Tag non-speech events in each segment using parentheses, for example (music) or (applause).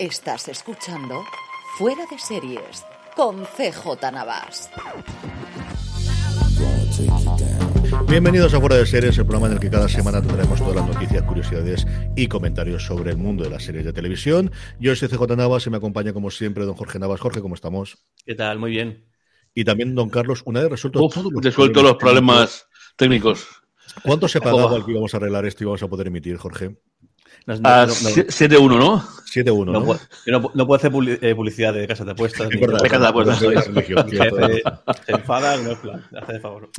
Estás escuchando Fuera de Series con CJ Navas. Bienvenidos a Fuera de Series, el programa en el que cada semana tendremos todas las noticias, curiosidades y comentarios sobre el mundo de las series de televisión. Yo soy CJ Navas y me acompaña como siempre don Jorge Navas. Jorge, ¿cómo estamos? ¿Qué tal? Muy bien. Y también don Carlos, una vez resuelto Uf, resuelto los problemas técnicos. ¿Cuánto se pagaba al que íbamos a arreglar esto y vamos a poder emitir, Jorge? No, no, no, 7-1, ¿no? 7-1, ¿no? No, puedo, no, no puedo hacer eh, publicidad de casas de apuestas. Es verdad, de casa de apuestas. (laughs) Se enfada, no es plan, hace de favor.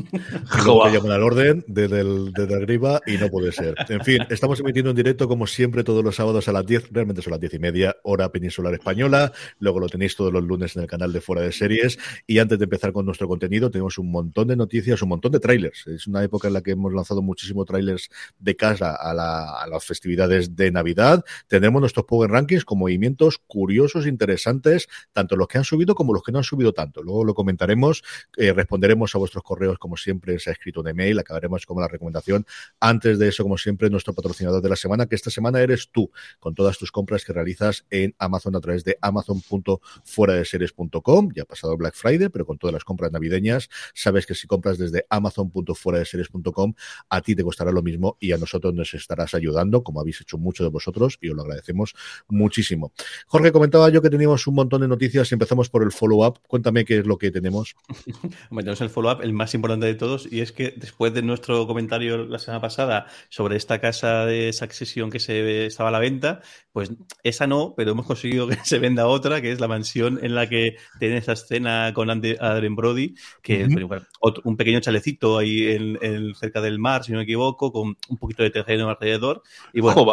Llaman al orden desde, el, desde arriba y no puede ser. En fin, estamos emitiendo en directo como siempre todos los sábados a las 10, realmente son las 10 y media, hora peninsular española. Luego lo tenéis todos los lunes en el canal de Fuera de Series. Y antes de empezar con nuestro contenido, tenemos un montón de noticias, un montón de trailers. Es una época en la que hemos lanzado muchísimos trailers de casa a, la, a las festividades de Navidad. Tendremos nuestros Power Rankings con movimientos curiosos, interesantes, tanto los que han subido como los que no han subido tanto. Luego lo comentaremos, eh, responderemos a vuestros correos como siempre se ha escrito un email, acabaremos con la recomendación. Antes de eso, como siempre, nuestro patrocinador de la semana, que esta semana eres tú, con todas tus compras que realizas en Amazon a través de amazon.fueradeseries.com. Ya ha pasado Black Friday, pero con todas las compras navideñas, sabes que si compras desde amazon.fueradeseries.com, a ti te costará lo mismo y a nosotros nos estarás ayudando, como habéis hecho muchos de vosotros, y os lo agradecemos muchísimo. Jorge, comentaba yo que teníamos un montón de noticias y empezamos por el follow-up. Cuéntame qué es lo que tenemos. (laughs) Tenemos el follow-up, el más importante de todos, y es que después de nuestro comentario la semana pasada sobre esta casa de Succession que se estaba a la venta, pues esa no, pero hemos conseguido que (laughs) se venda otra, que es la mansión en la que tiene esa escena con Adrien Brody, que uh -huh. es un pequeño chalecito ahí en, en, cerca del mar, si no me equivoco, con un poquito de terreno alrededor. Y bueno,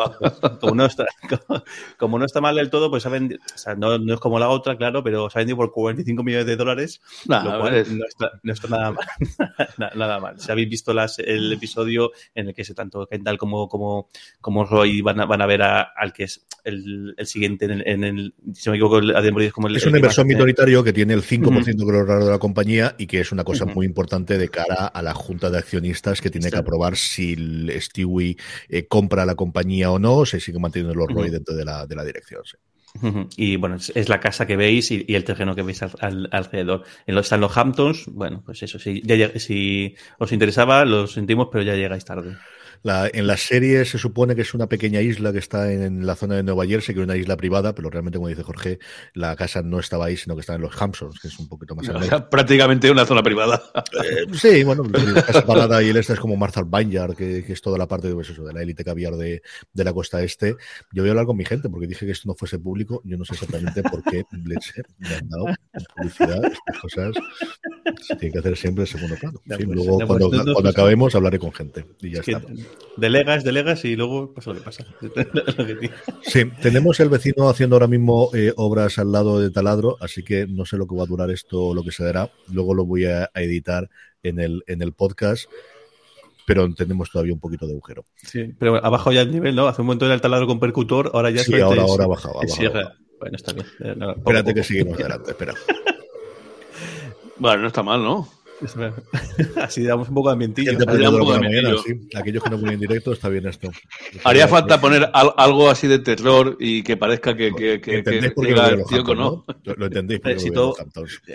como no está, (laughs) como, como no está mal del todo, pues ha vendido, o sea, no, no, es como la otra, claro, pero se ha vendido por 45 millones de dólares, nah, lo cual no, está, no, está, nada mal. (laughs) nada mal. Si habéis visto las, el episodio en el que se tanto Kendall como, como, como Roy van a, van a ver a, al que es el, el siguiente en el, en el, si no me equivoco, el, es como el Es un inversor minoritario que tiene el 5% uh -huh. creo raro de la compañía y que es una cosa uh -huh. muy importante de cara a la junta de accionistas que tiene sí. que aprobar si Stewie eh, compra la compañía o no, o se sigue manteniendo los uh -huh. dentro de la, de la dirección. Sí. Y bueno, es, la casa que veis y, y el terreno que veis al, al, alrededor. En los, están los Hamptons, bueno, pues eso, si, ya, si os interesaba, lo sentimos, pero ya llegáis tarde. La, en la serie se supone que es una pequeña isla que está en, en, la zona de Nueva Jersey, que es una isla privada, pero realmente, como dice Jorge, la casa no estaba ahí, sino que estaba en los Hamptons, que es un poquito más o sea, prácticamente una zona privada. Eh, sí, bueno, la casa parada y el este es como Marshall Vineyard, que, que, es toda la parte pues eso, de la élite caviar de, de, la costa este. Yo voy a hablar con mi gente, porque dije que esto no fuese público. Yo no sé exactamente por qué leche me han dado publicidad, estas cosas se tiene que hacer siempre en segundo plano. Sí, pues, luego, cuando, no, cuando acabemos, hablaré con gente y ya está delegas, delegas y luego pasa lo que pasa. (laughs) sí, tenemos el vecino haciendo ahora mismo eh, obras al lado de taladro, así que no sé lo que va a durar esto o lo que se dará. Luego lo voy a, a editar en el, en el podcast pero tenemos todavía un poquito de agujero. Sí, pero abajo ya el nivel, ¿no? Hace un momento era el taladro con percutor, ahora ya sí, ahora, ahora ha bajado. Bueno, está bien. Eh, Espérate que seguimos adelante, espera. (laughs) bueno, no está mal, ¿no? (laughs) Así damos un poco de ambientillo. Un poco de mañana, sí. Aquellos que no ponen en directo, está bien esto. (laughs) Haría falta poner algo así de terror y que parezca que, que, que, que diga el tío ¿no? Lo, lo entendéis porque si todo,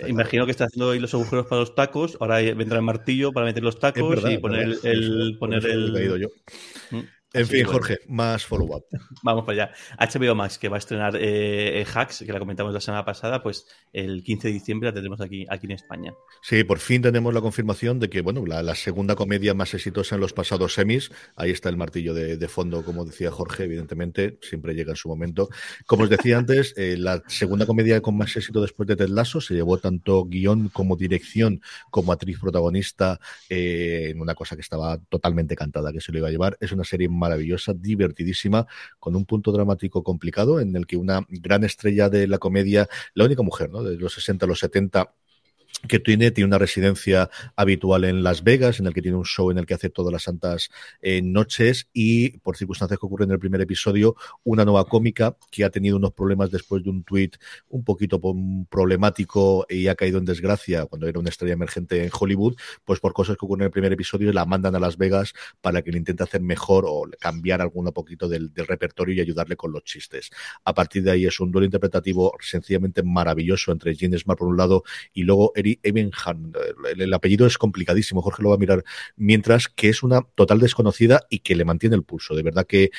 Imagino que está haciendo ahí los agujeros para los tacos, ahora vendrá el martillo para meter los tacos verdad, y poner el, el, poner el... Yo. En fin, Jorge, más follow-up. (laughs) Vamos para allá. HBO Max, que va a estrenar eh, Hacks, que la comentamos la semana pasada, pues el 15 de diciembre la tendremos aquí, aquí en España. Sí, por fin tenemos la confirmación de que, bueno, la, la segunda comedia más exitosa en los pasados semis, ahí está el martillo de, de, fondo, como decía Jorge, evidentemente, siempre llega en su momento. Como os decía antes, eh, la segunda comedia con más éxito después de Ted Lasso se llevó tanto guion como dirección como actriz protagonista eh, en una cosa que estaba totalmente cantada que se lo iba a llevar. Es una serie maravillosa, divertidísima, con un punto dramático complicado en el que una gran estrella de la comedia, la única mujer ¿no? de los 60 a los 70, que tiene, tiene una residencia habitual en Las Vegas, en el que tiene un show en el que hace todas las santas eh, noches y por circunstancias que ocurren en el primer episodio, una nueva cómica que ha tenido unos problemas después de un tuit un poquito problemático y ha caído en desgracia cuando era una estrella emergente en Hollywood, pues por cosas que ocurren en el primer episodio la mandan a Las Vegas para que le intente hacer mejor o cambiar algún poquito del, repertorio y ayudarle con los chistes. A partir de ahí es un duelo interpretativo sencillamente maravilloso entre Gene Smart por un lado y luego Eri. El, el, apellido es complicadísimo, Jorge lo va a mirar mientras que es una total desconocida y que le mantiene el pulso. De verdad que eh,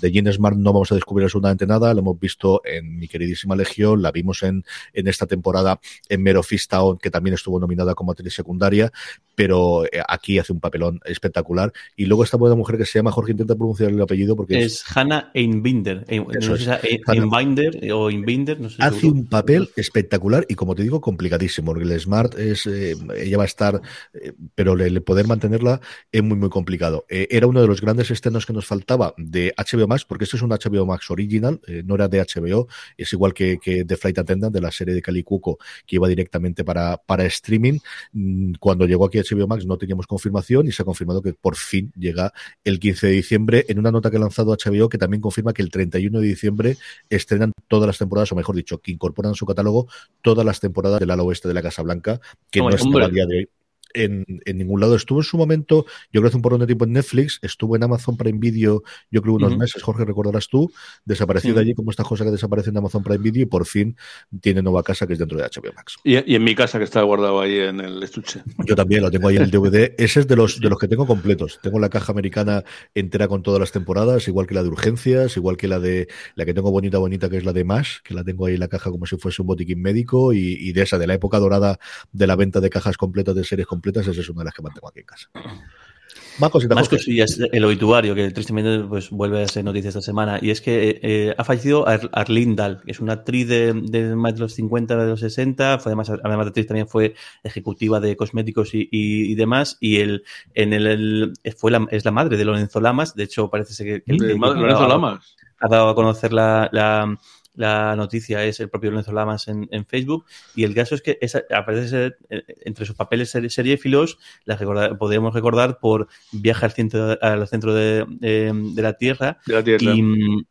de Gene Smart no vamos a descubrir absolutamente nada, lo hemos visto en mi queridísima Legión, la vimos en, en esta temporada en Mero Town, que también estuvo nominada como actriz secundaria, pero eh, aquí hace un papelón espectacular. Y luego esta buena mujer que se llama, Jorge intenta pronunciar el apellido porque es, es Hannah Einbinder, no sé si Einbinder o Einbinder, no sé Hace seguro. un papel espectacular y como te digo, complicadísimo, Smart es, eh, ella va a estar, eh, pero el, poder mantenerla es muy, muy complicado. Eh, era uno de los grandes estrenos que nos faltaba de HBO Max, porque esto es un HBO Max original, no era de HBO, es igual que, que The Flight Attendant de la serie de Cali Cuco, que iba directamente para, para streaming. Mm, cuando llegó aquí HBO Max no teníamos confirmación y se ha confirmado que por fin llega el 15 de diciembre en una nota que ha lanzado HBO que también confirma que el 31 de diciembre estrenan todas las temporadas, o mejor dicho, que incorporan a su catálogo todas las temporadas del ala oeste de la Casa Blanca, que hombre, no está a día de hoy en, en, ningún lado. Estuvo en su momento, yo creo que hace un porrón de tiempo en Netflix, estuvo en Amazon Prime Video, yo creo unos uh -huh. meses, Jorge, recordarás tú, desapareció uh -huh. de allí como esta cosa que desaparece en Amazon Prime Video y por fin tiene nueva casa que es dentro de HBO Max. Y, y en mi casa que está guardado ahí en el estuche. Yo también lo tengo ahí en el DVD. (laughs) Ese es de los, de los que tengo completos. Tengo la caja americana entera con todas las temporadas, igual que la de urgencias, igual que la de la que tengo bonita, bonita, que es la de Mash, que la tengo ahí en la caja como si fuese un botiquín médico y, y de esa, de la época dorada de la venta de cajas completas de series completas, esa es una de las que mantengo aquí en casa. Más cositas. Más cosillas. El obituario, que tristemente pues, vuelve a ser noticia esta semana. Y es que eh, ha fallecido Ar Arlene Dahl, que es una actriz de, de, más de los 50, de los 60. Fue además, además de actriz, también fue ejecutiva de cosméticos y, y, y demás. Y el, en el, el, fue la, es la madre de Lorenzo Lamas. De hecho, parece que. que, que Lorenzo Lamas. Ha dado a conocer la, la la noticia es el propio Lorenzo Lamas en, en Facebook y el caso es que esa, aparece eh, entre sus papeles seriéfilos la recordar, podríamos recordar por Viaje al centro, al centro de, de, de, la Tierra, de la tierra. Y,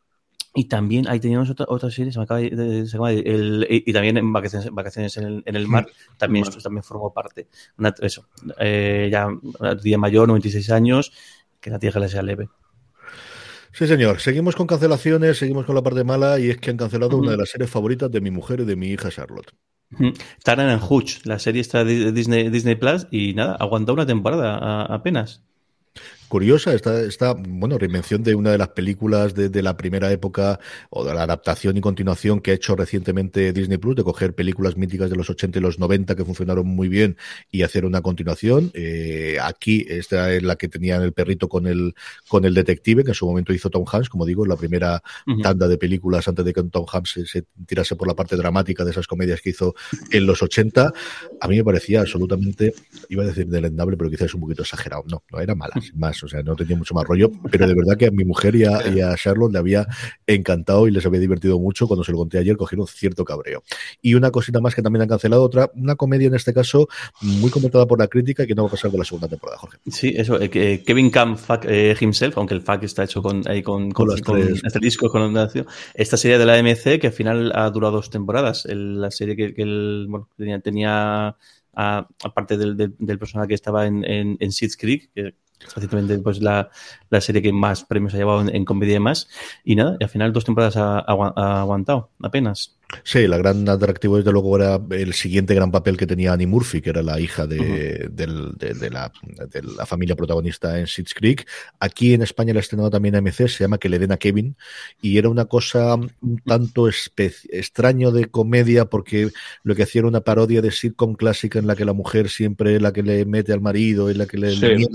y también ahí teníamos otra, otra serie, se me acaba de, se acaba de el, y, y, también en Vacaciones, vacaciones en, el, en el Mar, también esto también formó parte. Una, eso, eh, ya una día mayor, 96 años, que la Tierra le sea leve. Sí, señor. Seguimos con cancelaciones, seguimos con la parte mala y es que han cancelado uh -huh. una de las series favoritas de mi mujer y de mi hija Charlotte. Taran and Hutch, la serie está de Disney, Disney Plus y nada, aguantó una temporada a, apenas curiosa, esta, esta, bueno, reinvención de una de las películas de, de, la primera época o de la adaptación y continuación que ha hecho recientemente Disney Plus, de coger películas míticas de los 80 y los 90 que funcionaron muy bien y hacer una continuación. Eh, aquí, esta es la que tenía el perrito con el, con el detective, que en su momento hizo Tom Hanks, como digo, la primera uh -huh. tanda de películas antes de que Tom Hanks se, se, tirase por la parte dramática de esas comedias que hizo en los 80. A mí me parecía absolutamente, iba a decir delendable, pero quizás un poquito exagerado. No, no era mala, sin más o sea, no tenía mucho más rollo, pero de verdad que a mi mujer y a, y a, Charlotte le había encantado y les había divertido mucho cuando se lo conté ayer, cogieron cierto cabreo. Y una cosita más que también han cancelado, otra, una comedia en este caso muy comentada por la crítica y que no va a pasar de la segunda temporada, Jorge. Sí, eso, eh, que Kevin Camp fuck, eh, himself, aunque el fuck está hecho con, ahí con, con, con, con este disco, con esta serie de la MC que al final ha durado dos temporadas, el, la serie que, que el, bueno, tenía, tenía aparte del, del, del, personaje que estaba en, en, en Seeds Creek, que recientemente pues la, la, serie que más premios ha llevado en, en comedia y más. Y nada, y al final dos temporadas ha, ha aguantado, apenas. Sí, la gran atractivo desde luego era el siguiente gran papel que tenía Annie Murphy, que era la hija de, uh -huh. de, de, de, la, de, la, familia protagonista en Schitt's Creek. Aquí en España la estrenado también AMC, se llama Que le den a Kevin, y era una cosa un tanto extraño de comedia porque lo que hacía era una parodia de sitcom clásica en la que la mujer siempre es la que le mete al marido, es la que le, sí.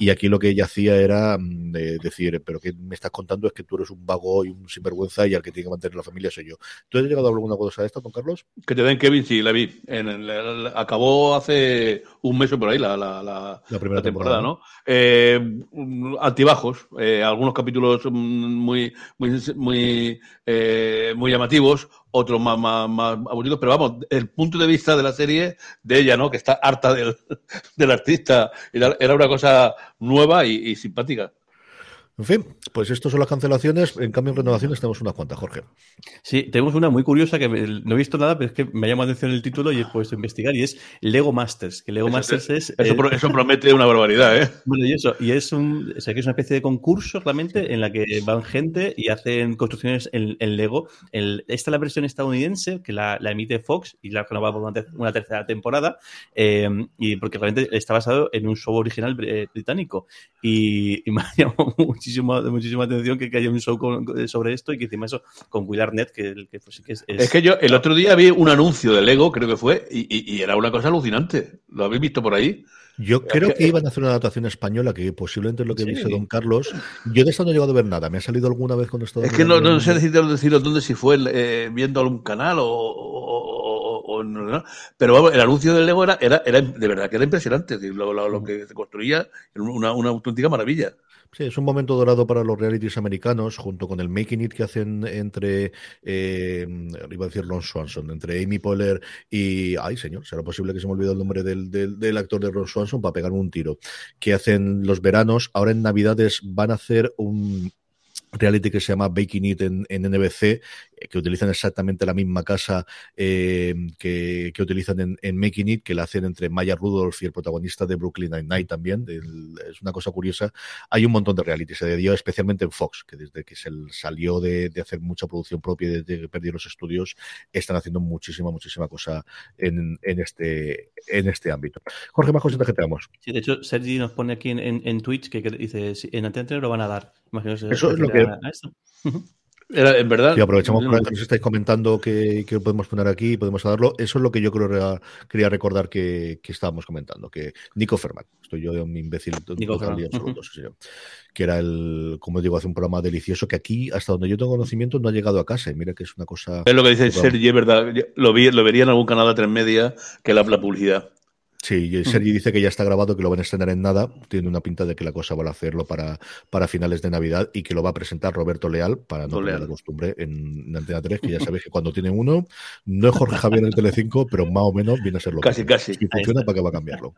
y aquí lo que ella hacía era mm, de decir, pero que me estás contando es que tú eres un vago y un sinvergüenza y al que tiene que mantener la familia soy yo. Entonces he llegado escuchado alguna cosa de esto, don Carlos? Que te den Kevin, sí, la vi. En el- el- acabó hace un mes o por ahí la, la, la- La primera temporada, temporada, ¿no? Eh, altibajos, eh, algunos capítulos muy, muy, muy, eh, muy llamativos, otros más, más, más aburridos, pero vamos, el punto de vista de la serie de ella, ¿no? Que está harta del, (laughs) del artista, era, era una cosa nueva y, y simpática. En fin, pues estas son las cancelaciones. En cambio, en renovaciones tenemos unas cuantas, Jorge. Sí, tenemos una muy curiosa que me- no he visto nada, pero es que me llama la atención el título y he puesto a investigar y es Lego Masters, que Lego Eso- Masters es... Eso, eh, eso promete una barbaridad, ¿eh? Bueno, y eso, y es un, o sea, que es una especie de concurso realmente en la que van gente y hacen construcciones en, en Lego. El- esta es la versión estadounidense que la, la emite Fox y la renovada por una, ter- una tercera temporada, eh, y porque realmente está basado en un show original br- británico. Y, y me ha (laughs) llamado muchísimo, muchísima atención que, que haya un show con- sobre esto y que encima eso con Will Arnett, que, el- que pues sí que es, es- Es que yo el otro día vi un anuncio de Lego, creo que fue, y, y- y era una cosa alucinante. ¿Lo habéis visto por ahí? Yo creo que- iban a hacer una adaptación española, que posiblemente es lo que Sí. dice don Carlos. Yo de esta no he llegado a ver nada. Me ha salido alguna vez cuando estaba. Es que no, no sé deciros, deciros dónde si fue eh, viendo algún canal o, o- o- o- o no, pero vamos, el anuncio del Lego era, era, era de verdad que era impresionante. Lo, lo- lo que se construía era una, una auténtica maravilla. Sí, es un momento dorado para los realities americanos, junto con el Making It que hacen entre, eh, iba a decir Ron Swanson, entre Amy Poehler y, ay señor, será posible que se me olvide el nombre del, del, actor de Ron Swanson para pegar un tiro, que hacen los veranos, ahora en Navidades van a hacer un reality que se llama Baking It en, NBC, que utilizan exactamente la misma casa eh, que, que utilizan en, en Making It, que la hacen entre Maya Rudolph y el protagonista de Brooklyn Nine-Nine también. es una cosa curiosa. Hay un montón de reality, se dio especialmente en Fox, que desde que se salió de, de hacer mucha producción propia y desde que perdió los estudios, están haciendo muchísima, muchísima cosa en, en, este, en este ámbito. Jorge, más cositas que tenemos. Sí, de hecho, Sergi nos pone aquí en, en, en Twitch que, que dice, en Antena 3 lo van a dar. Imagino Eso es lo que- a- a esto. Era, en verdad. Y aprovechamos no, que os estáis comentando que, que podemos poner aquí y podemos darlo. Eso es lo que yo creo rea- quería recordar que, que estábamos comentando, que Nico Ferman, estoy yo de un imbécil Nico total señor. que era el, como digo, hace un programa delicioso que aquí, hasta donde yo tengo conocimiento, no ha llegado a casa. Y mira que es una cosa. Es lo que dice. Sergi, es verdad. Lo, vi, lo vería en algún canal de tres media que la, la publicidad. Sí, y Sergi dice que ya está grabado, que lo van a estrenar en nada. Tiene una pinta de que la cosa van a hacerlo para, para finales de Navidad y que lo va a presentar Roberto Leal, para no perder la costumbre, en, en Antena 3, que ya sabéis que cuando tienen uno, no es Jorge Javier en el Telecinco, pero más o menos viene a ser lo Casi, mismo. casi. Si funciona, ¿para qué va a cambiarlo?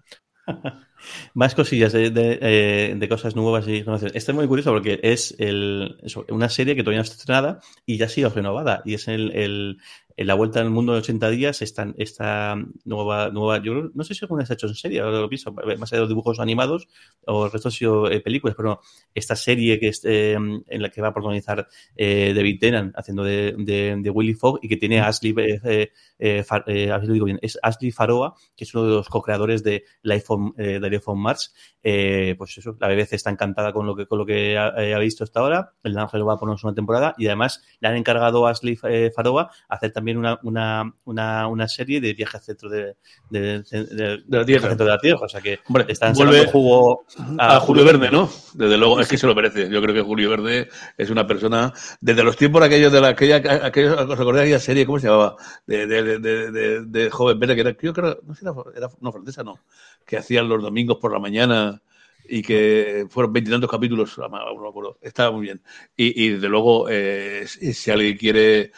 (laughs) Más cosillas de, de, eh, de cosas nuevas y renovaciones. Esta es muy curioso porque es el, una serie que todavía no está estrenada y ya ha sido renovada. Y es el, el, en la vuelta al mundo de 80 días, esta, esta nueva, nueva, yo no sé si alguna se ha hecho en serie, ahora lo pienso, más allá de los dibujos animados o el resto han sido eh, películas, pero esta serie que es, eh, en la que va a protagonizar eh, David Tennant haciendo de, de, de Willy Fogg y que tiene a Ashley, eh, eh, Far- eh, a digo bien, es Ashley Faroa, que es uno de los co-creadores de Life on, eh, de Life on Mars. Eh, pues eso, la BBC está encantada con lo que, con lo que ha, eh, ha visto hasta ahora. El Ángel va a ponernos una temporada y además le han encargado a Ashley eh, Faroa hacer también una, una, una, una serie de viaje al centro de, de, de- de- De la Tierra. centro de la Tierra. O sea que Hombre, están vuelve jugo a, Julio Verde, ¿no? Desde luego, es que se lo merece. Yo creo que Julio Verde es una persona, desde los tiempos aquellos de la, aquella, aquellos, ¿os acordáis de aquella serie, cómo se llamaba? De, de, de, de, de joven verde, que era, yo creo, no sé, era, era no, francesa, no, que hacían los domingos por la mañana y que fueron veintitantos capítulos, no me acuerdo, estaba muy bien. Y, y desde luego, eh, si alguien quiere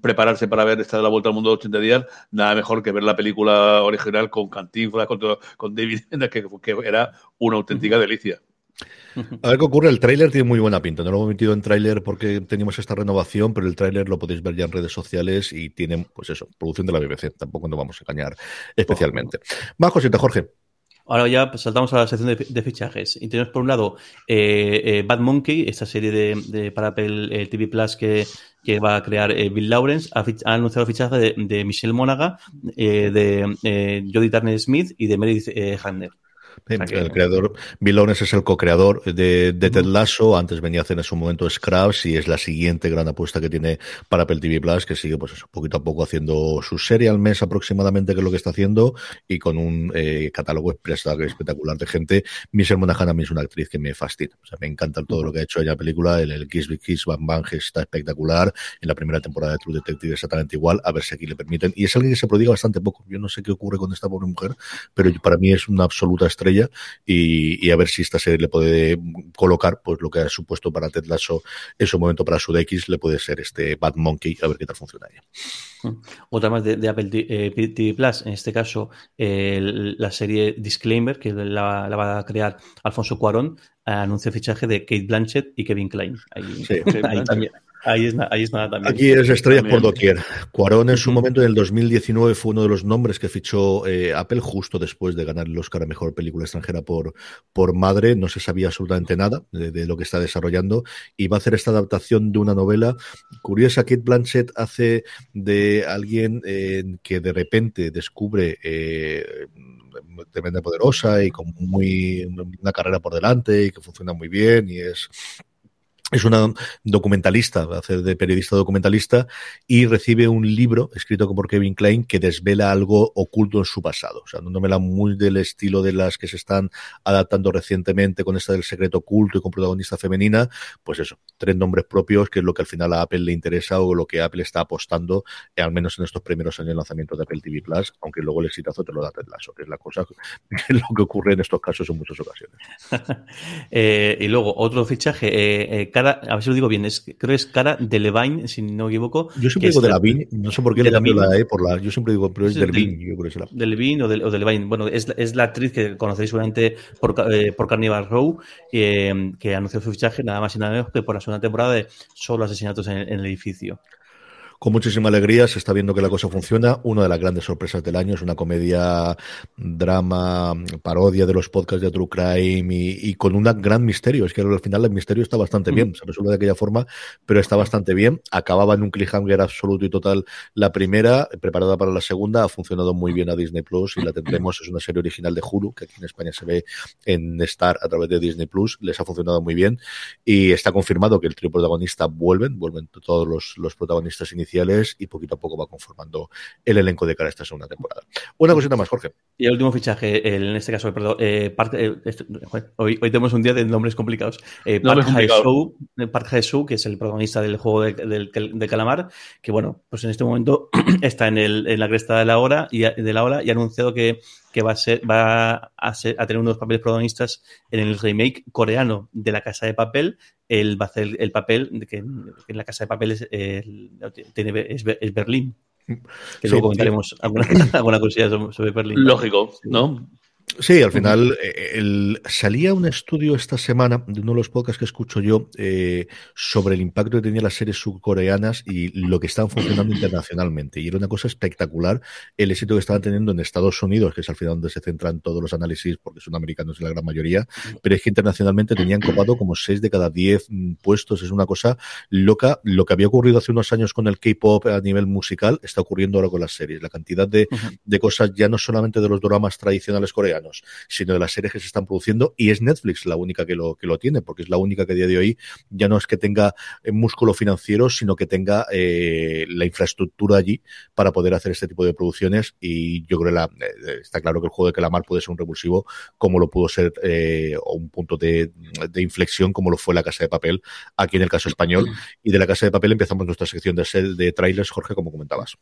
prepararse para ver esta de la vuelta al mundo de 80 días, nada mejor que ver la película original con Cantinflas, con, todo- con David, que, que era una auténtica delicia. A ver qué ocurre. El tráiler tiene muy buena pinta. No lo hemos metido en tráiler porque teníamos esta renovación, pero el tráiler lo podéis ver ya en redes sociales y tiene, pues eso, producción de la BBC. Tampoco nos vamos a engañar especialmente. Más cositas, Jorge. Ahora ya pues, saltamos a la sección de, fichajes. Y tenemos por un lado eh, eh, Bad Monkey, esta serie de, de para Apple eh, TV Plus que, va a crear eh, Bill Lawrence. Ha, anunciado fichaje de, Michelle Mónaga, eh, de Jodie Turner Smith y de Meredith eh, El creador, Bilones es el co-creador de, de Ted Lasso, antes venía a hacer en su momento Scraps y es la siguiente gran apuesta que tiene para Apple TV Plus, que sigue pues eso, poquito a poco haciendo su serie al mes aproximadamente, que es lo que está haciendo, y con un eh, catálogo espectacular de gente. Michelle Monaghan a mí es una actriz que me fascina, o sea, me encanta todo lo que ha hecho ella película, el, el Kiss Kiss Bang Bang está espectacular, en la primera temporada de True Detective exactamente igual, a ver si aquí le permiten, y es alguien que se prodiga bastante poco, yo no sé qué ocurre con esta pobre mujer, pero para mí es una absoluta estrella y, a ver si esta serie le puede colocar pues lo que ha supuesto para Ted Lasso en su momento para su X le puede ser este Bad Monkey, a ver qué tal funciona ella. Mm. Otra más de, Apple TV eh, Plus, en este caso la serie Disclaimer, que la, va a crear Alfonso Cuarón, anuncia el fichaje de Kate Blanchett y Kevin Klein. Ahí, ahí también, Ahí es, ahí es nada también. Aquí es estrellas por doquier. Cuarón en su momento, en el 2019, fue uno de los nombres que fichó eh, Apple justo después de ganar el Oscar a Mejor Película Extranjera por, por Madre. No se sabía absolutamente nada de, lo que está desarrollando y va a hacer esta adaptación de una novela curiosa. Kate Blanchett hace de alguien eh, que de repente descubre eh, tremenda poderosa y con muy una carrera por delante y que funciona muy bien y es es una documentalista, hace de periodista documentalista y recibe un libro escrito por Kevin Klein que desvela algo oculto en su pasado. O sea, no me la muy del estilo de las que se están adaptando recientemente con esta del secreto oculto y con protagonista femenina. Pues eso, tres nombres propios, que es lo que al final a Apple le interesa o lo que Apple está apostando, eh, al menos en estos primeros años de lanzamiento de Apple TV Plus, aunque luego el exitazo te lo da Ted Lasso, que es la cosa, (laughs) que es lo que ocurre en estos casos en muchas ocasiones. (laughs) eh, y luego, otro fichaje, eh a ver si lo digo bien, es, creo que es cara de Levine, si no me equivoco. Yo siempre digo de la Vin, no sé por qué le cambio la E por la, yo siempre digo, pero es del Vin, yo creo que es la. Del Vin o, del, o de Levine, bueno, es, es, la actriz que conocéis seguramente por, eh, por Carnival Row, eh, que anunció su fichaje nada más y nada menos que por la segunda temporada de Solo asesinatos en, en el edificio con muchísima alegría. Se está viendo que la cosa funciona. Una de las grandes sorpresas del año es una comedia, drama, parodia de los podcasts de True Crime y, con un gran misterio. Es que al final el misterio está bastante bien. Se resuelve de aquella forma, pero está bastante bien. Acababa en un cliffhanger absoluto y total la primera, preparada para la segunda. Ha funcionado muy bien a Disney Plus y la tendremos. Es una serie original de Hulu, que aquí en España se ve en Star a través de Disney Plus. Les ha funcionado muy bien y está confirmado que el trío protagonista vuelven, vuelven todos los, los protagonistas iniciales y poquito a poco va conformando el elenco de cara a esta segunda temporada. Una cosita más, Jorge. Y el último fichaje, en este caso, perdón, eh, eh, hoy, hoy, tenemos un día de nombres complicados. Eh, Park Hae-soo, que es el protagonista del juego del de, calamar, que bueno, pues en este momento (clears throat) está en, el, en la cresta de la hora y de la hora y ha anunciado que que va a ser, va a, ser, a tener unos papeles protagonistas en el remake coreano de La Casa de Papel. Él va a hacer el papel de que, en La Casa de Papel es, tiene, es, Berlín. Que luego comentaremos alguna, (laughs) alguna cosilla sobre Berlín. Lógico, ¿no? Sí, al final eh, el, salía un estudio esta semana de uno de los podcasts que escucho yo eh, sobre el impacto que tenían las series subcoreanas y lo que están funcionando (clears throat) internacionalmente. Y era una cosa espectacular el éxito que estaban teniendo en Estados Unidos, que es al final donde se centran todos los análisis, porque son americanos en la gran mayoría, pero es que internacionalmente tenían copado como 6 de cada 10 mm, puestos. Es una cosa loca. Lo que había ocurrido hace unos años con el K-pop a nivel musical está ocurriendo ahora con las series. La cantidad de, de cosas ya no solamente de los dramas tradicionales coreanos, sino de las series que se están produciendo y es Netflix la única que lo, que lo tiene, porque es la única que a día de hoy ya no es que tenga eh, músculo financiero, sino que tenga eh, la infraestructura allí para poder hacer este tipo de producciones y yo creo que la, eh, está claro que el juego de Calamar puede ser un revulsivo como lo pudo ser o un punto de, de, inflexión como lo fue la Casa de Papel aquí en el caso español y de la Casa de Papel empezamos nuestra sección de, de trailers, Jorge, como comentabas.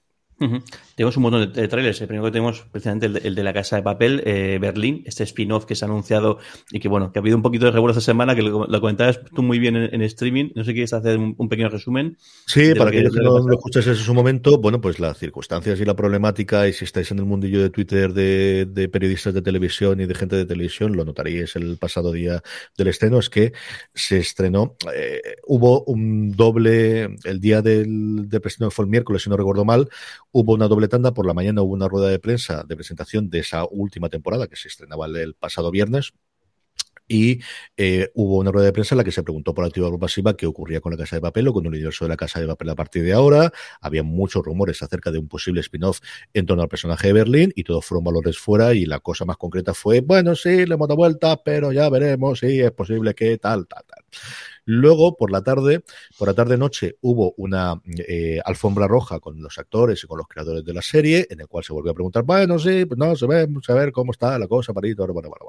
Tenemos un montón de, trailers. El primero que tenemos, precisamente el de, la Casa de Papel, eh, Berlín, este spin-off que se ha anunciado y que, bueno, que ha habido un poquito de revuelo esta semana, que lo, comentabas tú muy bien en, streaming. No sé si quieres hacer un, pequeño resumen. Sí, para que, que no lo escuches en su momento, bueno, pues las circunstancias y la problemática, y si estáis en el mundillo de Twitter de, periodistas de televisión y de gente de televisión, lo notaríais el pasado día del estreno, es que se estrenó, eh, hubo un doble, el día del, del estreno fue el miércoles, si no recuerdo mal, Hubo una doble tanda, por la mañana hubo una rueda de prensa de presentación de esa última temporada que se estrenaba el, pasado viernes, y eh, hubo una rueda de prensa en la que se preguntó por activa o pasiva qué ocurría con la Casa de Papel o con el universo de la Casa de Papel a partir de ahora. Había muchos rumores acerca de un posible spin-off en torno al personaje de Berlín y todos fueron valores fuera y la cosa más concreta fue, bueno, sí, le hemos dado vuelta, pero ya veremos si es posible que tal, tal, tal. Luego, por la tarde, por la tarde-noche, hubo una eh, alfombra roja con los actores y con los creadores de la serie, en el cual se volvió a preguntar, bueno, sí, pues no, se ve, a ver cómo está la cosa, ir, para, para, para,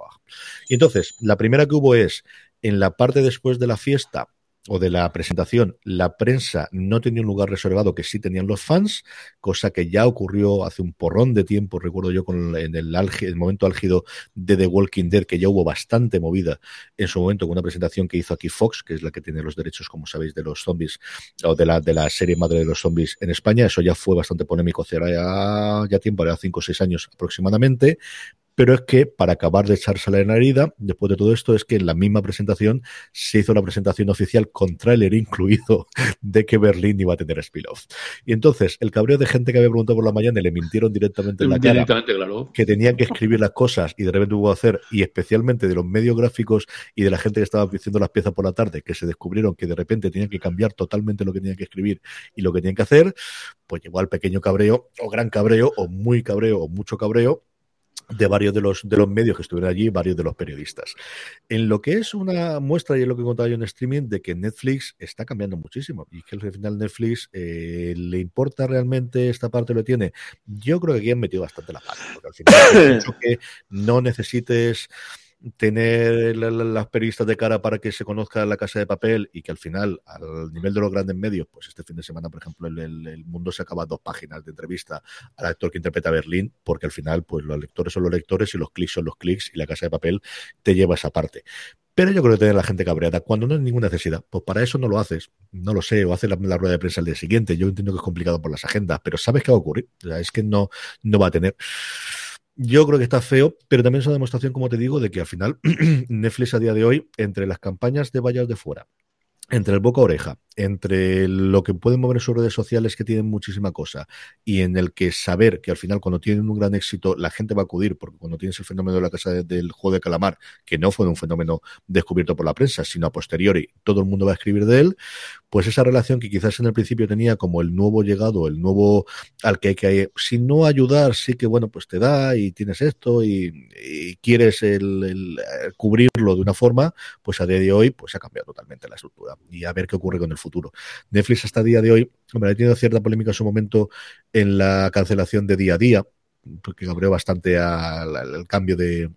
Y entonces, la primera que hubo es, en la parte después de la fiesta, o de la presentación, la prensa no tenía un lugar reservado que sí tenían los fans, cosa que ya ocurrió hace un porrón de tiempo, recuerdo yo con en el, el momento álgido de The Walking Dead, que ya hubo bastante movida en su momento con una presentación que hizo aquí Fox, que es la que tiene los derechos, como sabéis, de los zombies, o de la, de la serie madre de los zombies en España. Eso ya fue bastante polémico hace ya, ya tiempo, era cinco o seis años aproximadamente, pero es que para acabar de echársela en la herida, después de todo esto, es que en la misma presentación se hizo la presentación oficial con tráiler incluido de que Berlín iba a tener spin-off. Y entonces, el cabreo de gente que había preguntado por la mañana y le mintieron directamente en la cara claro. que tenían que escribir las cosas y de repente hubo que hacer, y especialmente de los medios gráficos y de la gente que estaba haciendo las piezas por la tarde, que se descubrieron que de repente tenían que cambiar totalmente lo que tenían que escribir y lo que tenían que hacer, pues llegó al pequeño cabreo, o gran cabreo, o muy cabreo, o mucho cabreo, de varios de los, de los medios que estuvieron allí, varios de los periodistas. En lo que es una muestra, y es lo que he contado yo en streaming, de que Netflix está cambiando muchísimo y que al final Netflix eh, le importa realmente esta parte lo tiene. Yo creo que aquí han metido bastante la pata, porque al final (coughs) que no necesites tener las periodistas de cara para que se conozca la casa de papel y que al final, al nivel de los grandes medios, pues este fin de semana, por ejemplo, el, el, mundo se acaba dos páginas de entrevista al actor que interpreta a Berlín, porque al final, pues los lectores son los lectores y los clics son los clics y la casa de papel te lleva esa parte. Pero yo creo que tener la gente cabreada cuando no hay ninguna necesidad. Pues para eso no lo haces. No lo sé. O haces la, rueda de prensa el día siguiente. Yo entiendo que es complicado por las agendas, pero sabes qué va a ocurrir. O sea, es que no, no va a tener. Yo creo que está feo, pero también es una demostración, como te digo, de que al final (clears throat) Netflix a día de hoy, entre las campañas de vallas de fuera, entre el boca a oreja, entre lo que pueden mover sus redes sociales que tienen muchísima cosa y en el que saber que al final cuando tienen un gran éxito la gente va a acudir porque cuando tienes el fenómeno de la casa del juego de calamar que no fue un fenómeno descubierto por la prensa sino a posteriori todo el mundo va a escribir de él pues esa relación que quizás en el principio tenía como el nuevo llegado el nuevo al que hay que si no ayudar sí que bueno pues te da y tienes esto y, quieres el, cubrirlo de una forma pues a día de hoy pues ha cambiado totalmente la estructura y a ver qué ocurre con el futuro. Netflix hasta día de hoy, hombre, ha tenido cierta polémica en su momento en la cancelación de día a día, porque abrió bastante al, cambio de,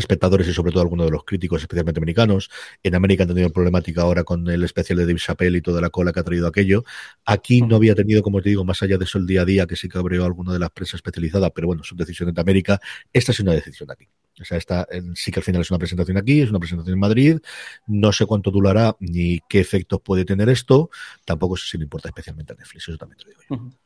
espectadores y sobre todo algunos de los críticos, especialmente americanos. En América han tenido problemática ahora con el especial de Dave Chappelle y toda la cola que ha traído aquello. Aquí no había tenido, como te digo, más allá de eso el día a día, que sí que abrió alguna de las prensa especializadas, pero bueno, son decisiones de América. Esta es una decisión de aquí. O sea, esta sí que al final es una presentación aquí, es una presentación en Madrid. No sé cuánto durará ni qué efectos puede tener esto. Tampoco sé si le importa especialmente a Netflix, eso también te lo digo yo.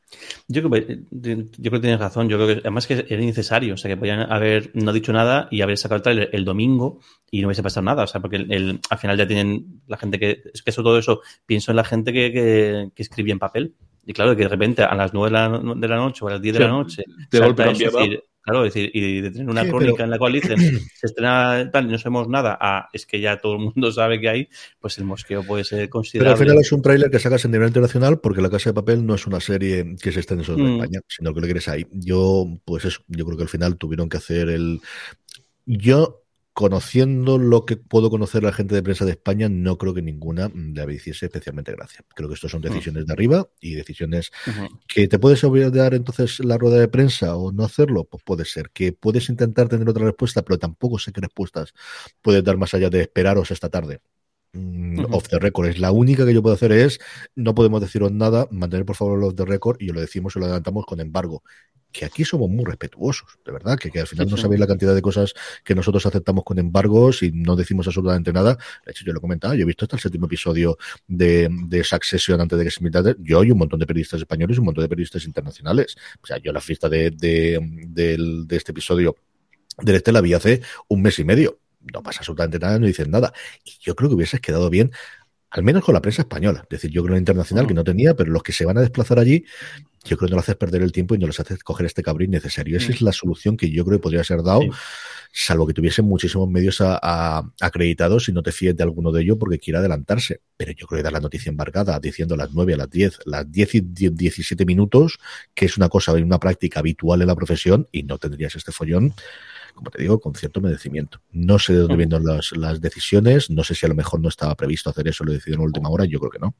Yo creo, que, yo creo que tienes razón. Yo creo que además que era innecesario. O sea, que podían haber no dicho nada y haber sacado el trailer el domingo y no hubiese pasado nada. O sea, porque el, al final ya tienen la gente que. Es que eso, todo eso, pienso en la gente que, que, que escribía en papel. Y claro, que de repente a las 9 de la, de la noche o a las 10 de la noche. De golpe cambiaba. Claro, es decir, y de tener una crónica en la cual dicen, se estrena tal y no sabemos nada, a es que ya todo el mundo (laughs) sabe que hay, pues el mosqueo puede ser considerable. Pero al final es un tráiler que sacas en nivel internacional porque La Casa de Papel no es una serie que se estrene solo en mm. España, sino que lo quieres ahí. Yo, pues eso, yo creo que al final tuvieron que hacer el... Yo conociendo lo que puedo conocer la gente de prensa de España, no creo que ninguna le hiciese especialmente gracia. Creo que esto son decisiones de arriba y decisiones que te puedes dar entonces la rueda de prensa o no hacerlo, pues puede ser. Que puedes intentar tener otra respuesta, pero tampoco sé qué respuestas puedes dar más allá de esperaros esta tarde. Mm, off the record. Es la única que yo puedo hacer es, no podemos deciros nada, mantener por favor los de record y lo decimos y lo adelantamos con embargo que aquí somos muy respetuosos, de verdad, que, al final no sabéis la cantidad de cosas que nosotros aceptamos con embargos y no decimos absolutamente nada. De hecho, yo lo he comentado, yo he visto hasta el séptimo episodio de, de Succession antes de que se emitiera. Yo y un montón de periodistas españoles y un montón de periodistas internacionales. O sea, yo la fiesta de, de, este episodio del Este la vi hace un mes y medio. No pasa absolutamente nada, no dicen nada. Y yo creo que hubieses quedado bien al menos con la prensa española. Es decir, yo creo en internacional que no tenía, pero los que se van a desplazar allí, yo creo que no lo haces perder el tiempo y no les haces coger este cabrín necesario. Esa es la solución que yo creo que podría ser dado. salvo que tuviesen muchísimos medios a- a- acreditados y no te fíes de alguno de ellos porque quiera adelantarse. Pero yo creo que dar la noticia embargada diciendo a las 9, a las 10, las 10 y 10, 17 minutos, que es una cosa, una práctica habitual en la profesión y no tendrías este follón como te digo, con cierto merecimiento. No sé de dónde vienen las, las decisiones, no sé si a lo mejor no estaba previsto hacer eso, lo decidieron en última hora, yo creo que no,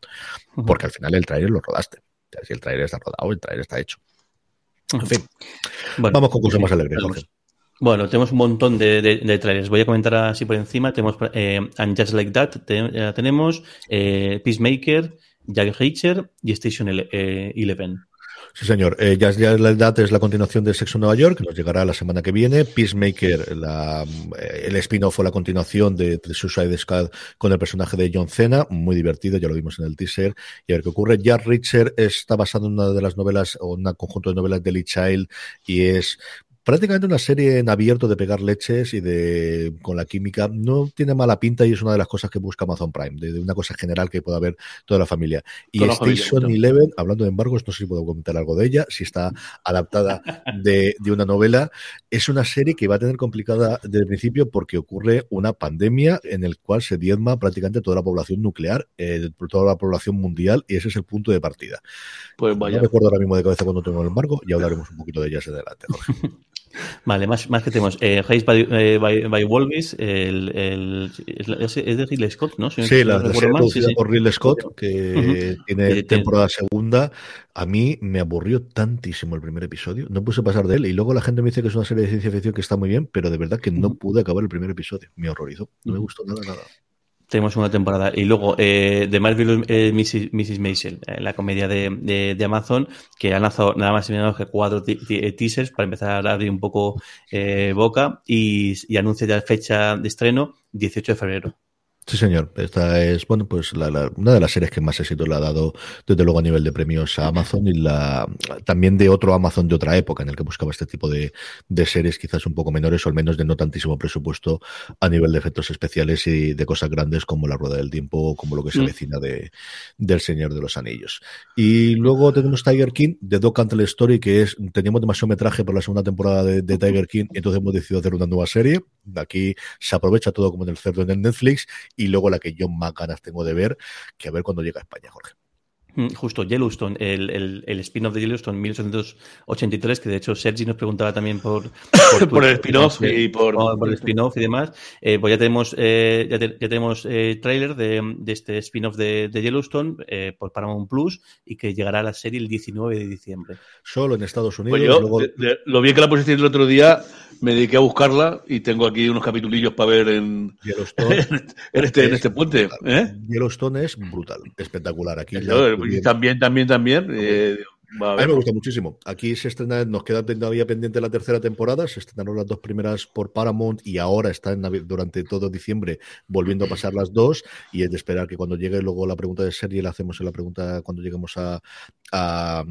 porque al final el trailer lo rodaste. O sea, si el trailer está rodado, el trailer está hecho. En fin, Bueno, vamos con cosas más alegres. Jorge. Bueno, tenemos un montón de, de, de trailers. Voy a comentar así por encima. Tenemos eh, And Just Like That, te- tenemos eh, Peacemaker, Jack Reacher y Station eh, Eleven. Sí, señor. Eh, ya, ya la edad es la continuación de Sexo en Nueva York, que nos llegará la semana que viene. Peacemaker, la, eh, el spin-off o la continuación de, de Suicide Squad con el personaje de John Cena, muy divertido, ya lo vimos en el teaser, y a ver qué ocurre. Jack Reacher está basado en una de las novelas, o un conjunto de novelas de Lee Child, y es prácticamente una serie en abierto de pegar leches y de con la química no tiene mala pinta y es una de las cosas que busca Amazon Prime de, de una cosa general que pueda haber toda la familia y familia, Station. Eleven hablando de embargos no sé si puedo comentar algo de ella si está adaptada de, de una novela es una serie que va a tener complicada desde el principio porque ocurre una pandemia en el cual se diezma prácticamente toda la población nuclear eh, toda la población mundial y ese es el punto de partida Pues vaya. no recuerdo ahora mismo de cabeza cuando tengo el embargo y hablaremos un poquito de ellas en adelante Jorge. (laughs) Vale, más, más que tenemos. Eh, Raised by, eh, by, by Wolves, el, el, es, de Ridley Scott, ¿no? Si Sí, no la, la recuerdo serie mal, sí, producida sí. por Ridley Scott, que tiene Eh, temporada segunda. A mí me aburrió tantísimo el primer episodio. No puse pasar de él. Y luego la gente me dice que es una serie de ciencia ficción que está muy bien, pero de verdad que no pude acabar el primer episodio. Me horrorizó. No me gustó nada, nada. Tenemos una temporada. Y luego, eh, The Marvelous eh, Mrs. Mrs. Maisel, eh, la comedia de, de, de Amazon, que ha lanzado nada más y menos que cuatro eh, teasers para empezar a abrir un poco eh, boca y, y anuncia ya fecha de estreno, 18 de febrero. Sí, señor. Esta es, bueno, pues la- la- una de las series que más éxito le ha dado, desde luego, a nivel de premios a Amazon y la también de otro Amazon de otra época en el que buscaba este tipo de, de series quizás un poco menores o al menos de no tantísimo presupuesto a nivel de efectos especiales y de cosas grandes como La Rueda del Tiempo o como lo que se Mm. avecina de, del Señor de los Anillos. Y luego tenemos Tiger King de Doc Antle Story, que es, teníamos demasiado metraje para la segunda temporada de, de Tiger King, entonces hemos decidido hacer una nueva serie. Aquí se aprovecha todo como en el cerdo en el Netflix y luego la que yo más ganas tengo de ver, que a ver cuando llega a España, Jorge. Mm, Justo, Yellowstone, el, el, el spin-off de Yellowstone 1883, que de hecho Sergi nos preguntaba también (coughs) por, Por el spin-off y por- por el spin-off y demás. Eh, pues ya tenemos, eh, ya, te- ya tenemos eh, trailer de, de este spin-off de, de Yellowstone eh, por Paramount Plus y que llegará a la serie el 19 de diciembre. Solo en Estados Unidos. Pues yo, luego- de- de- lo bien que la pusiste el otro día, me dediqué a buscarla y tengo aquí unos capitulillos para ver en, Yellowstone, (laughs) en este, en este puente. ¿eh? Yellowstone es brutal, espectacular. Aquí también, también, también. eh, a A mí me gusta muchísimo. Aquí se estrena, nos queda todavía pendiente la tercera temporada, se estrenaron las dos primeras por Paramount y ahora está en durante todo diciembre volviendo a pasar las dos y es de esperar que cuando llegue luego la pregunta de serie la hacemos en la pregunta cuando lleguemos a, a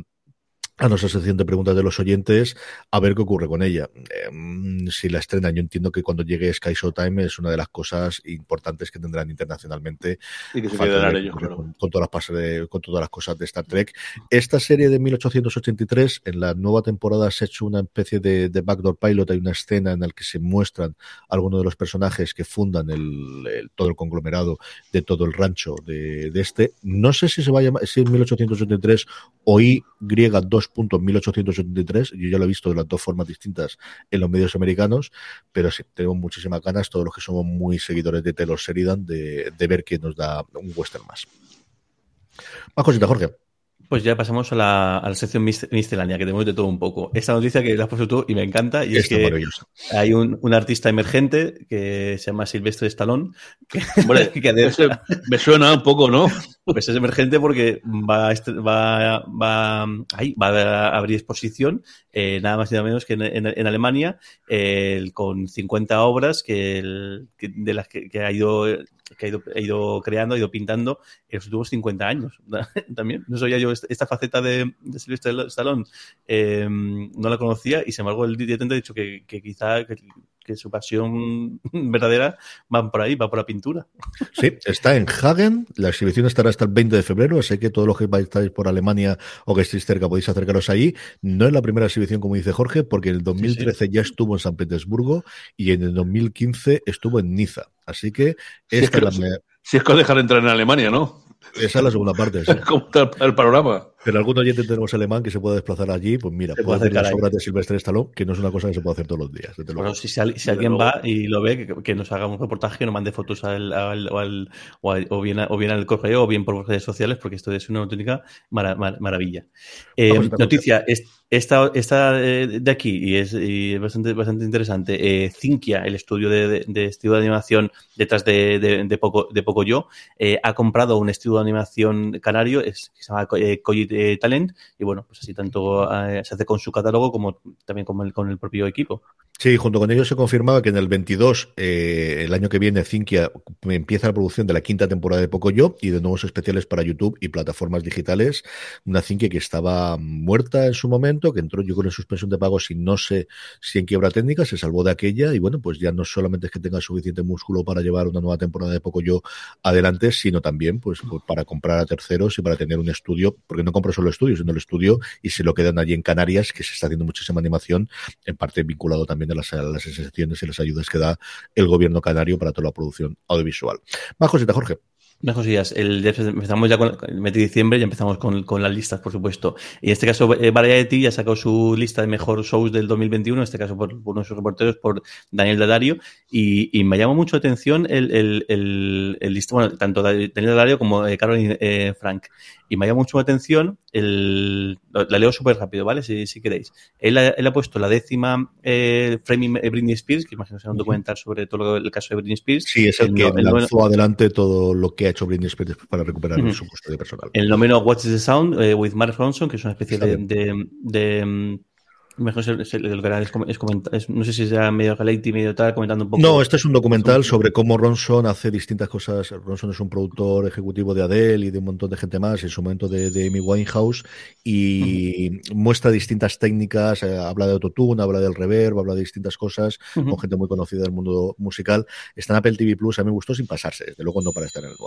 a nuestra sección de preguntas de los oyentes, a ver qué ocurre con ella. Eh, mm, si la estrenan, yo entiendo que cuando llegue Sky Showtime es una de las cosas importantes que tendrán internacionalmente Y que se de- ellos, claro. con, con todas las de- con todas las cosas de Star Trek. Esta serie de 1883, en la nueva temporada se ha hecho una especie de, de backdoor pilot, hay una escena en la que se muestran algunos de los personajes que fundan el, el- todo el conglomerado de todo el rancho de, de este. No sé si se va a llamar, si es 1883 o Y 2.1883, yo ya lo he visto de las dos formas distintas en los medios americanos, pero sí, tenemos muchísimas ganas, todos los que somos muy seguidores de Taylor Sheridan, de, de ver quién nos da un western más. Más cositas, Jorge. Pues ya pasamos a la, a la sección mis- miscelánea, que tenemos de todo un poco. Esta noticia que la has puesto tú y me encanta, y es que hay un, un artista emergente que se llama Silvestre Stallone, que, (laughs) Hombre, (laughs) que de- ese me suena un poco, ¿no? pues es emergente porque va a, est- va, va, ahí, va a abrir exposición, eh, nada más y nada menos que en, en- en Alemania, eh, con 50 obras que, el- que- de las que, que ha ido que ha ido, ha ido creando, ha ido pintando en los últimos 50 años. (laughs) También, no sabía yo esta, faceta de, de Sylvester Stallone, eh, no la conocía y sin embargo el directamente ha dicho que, quizá que su pasión (laughs) verdadera va por ahí, va por la pintura. Sí, está en Hagen, la exhibición estará hasta el 20 de febrero, así que todos los que estáis por Alemania o que estéis cerca podéis acercaros ahí. No es la primera exhibición, como dice Jorge, porque en el 2013 sí, sí. ya estuvo en San Petersburgo y en el 2015 estuvo en Niza. Así que si es que, la... si es que os dejan entrar en Alemania, ¿no? Esa es la segunda parte. ¿sí? (laughs) ¿Cómo está el panorama? Pero algún oyente tenemos alemán que se pueda desplazar allí, pues mira, Se puede hacer las obras de Silvestre Stallone, que no es una cosa que se puede hacer todos los días. Bueno, si, si al- si alguien va y lo ve, que, que nos haga un reportaje, que nos mande fotos al, al- o, al- o al- o bien, o bien al correo o bien por redes sociales, porque esto es una auténtica mara- mar- maravilla. Eh, Vamos a otra noticia, es- esta, esta eh, de aquí, y es, y es bastante, bastante interesante. Eh, Cinquia, el estudio de, de- de estudio de animación detrás de, de, de Poco, de Poco Yo, eh, ha comprado un estudio de animación canario es, que se llama eh, Eh, Talent, y bueno, pues así tanto eh, se hace con su catálogo como también con el, con el propio equipo. Sí, junto con ellos se confirmaba que en el 22, eh, el año que viene, Cinquia empieza la producción de la quinta temporada de Pocoyo y de nuevos especiales para YouTube y plataformas digitales. Una Cinquia que estaba muerta en su momento, que entró yo creo en suspensión de pagos y no sé si en quiebra técnica, se salvó de aquella y bueno, pues ya no solamente es que tenga suficiente músculo para llevar una nueva temporada de Pocoyo adelante, sino también pues, pues para comprar a terceros y para tener un estudio, porque no compro solo estudios, sino el estudio y se lo quedan allí en Canarias, que se está haciendo muchísima animación, en parte vinculado también a las, a las y las ayudas que da el gobierno canario para toda la producción audiovisual. Más cosita, Jorge. Unas cosillas. El, empezamos ya con el mes de diciembre, ya empezamos con, con las listas, por supuesto. Y en este caso, eh, Variety ya sacado su lista de mejor shows del 2021, en este caso por, por uno de sus reporteros, por Daniel Dadario. Y, y me llama mucho la atención el, el, el, el bueno, tanto Daniel Dadario como eh, Caroline eh, Frank. Y me llama mucho la atención el. La leo súper rápido, ¿vale? Si, si queréis. Él ha, él ha puesto la décima eh, Framing Britney Spears, que imagino que será un documental sobre todo lo, el caso de Britney Spears. Sí, es el, que el, lanzó adelante todo lo que ha hecho Britney Spears para recuperar su custodia personal. El noveno What's the Sound eh, with Mark Ronson, que es una especie de, bien. de, de, mejor es el, canal es, es no sé si sea medio reality, medio tal, comentando un poco. No, este es un documental sobre cómo Ronson hace distintas cosas. Ronson es un productor ejecutivo de Adele y de un montón de gente más, en su momento de, de Amy Winehouse, y muestra distintas técnicas, eh, habla de autotune, habla del reverb, habla de distintas cosas, con gente muy conocida del mundo musical. Está en Apple TV Plus, a mí me gustó sin pasarse, desde luego no para estar en el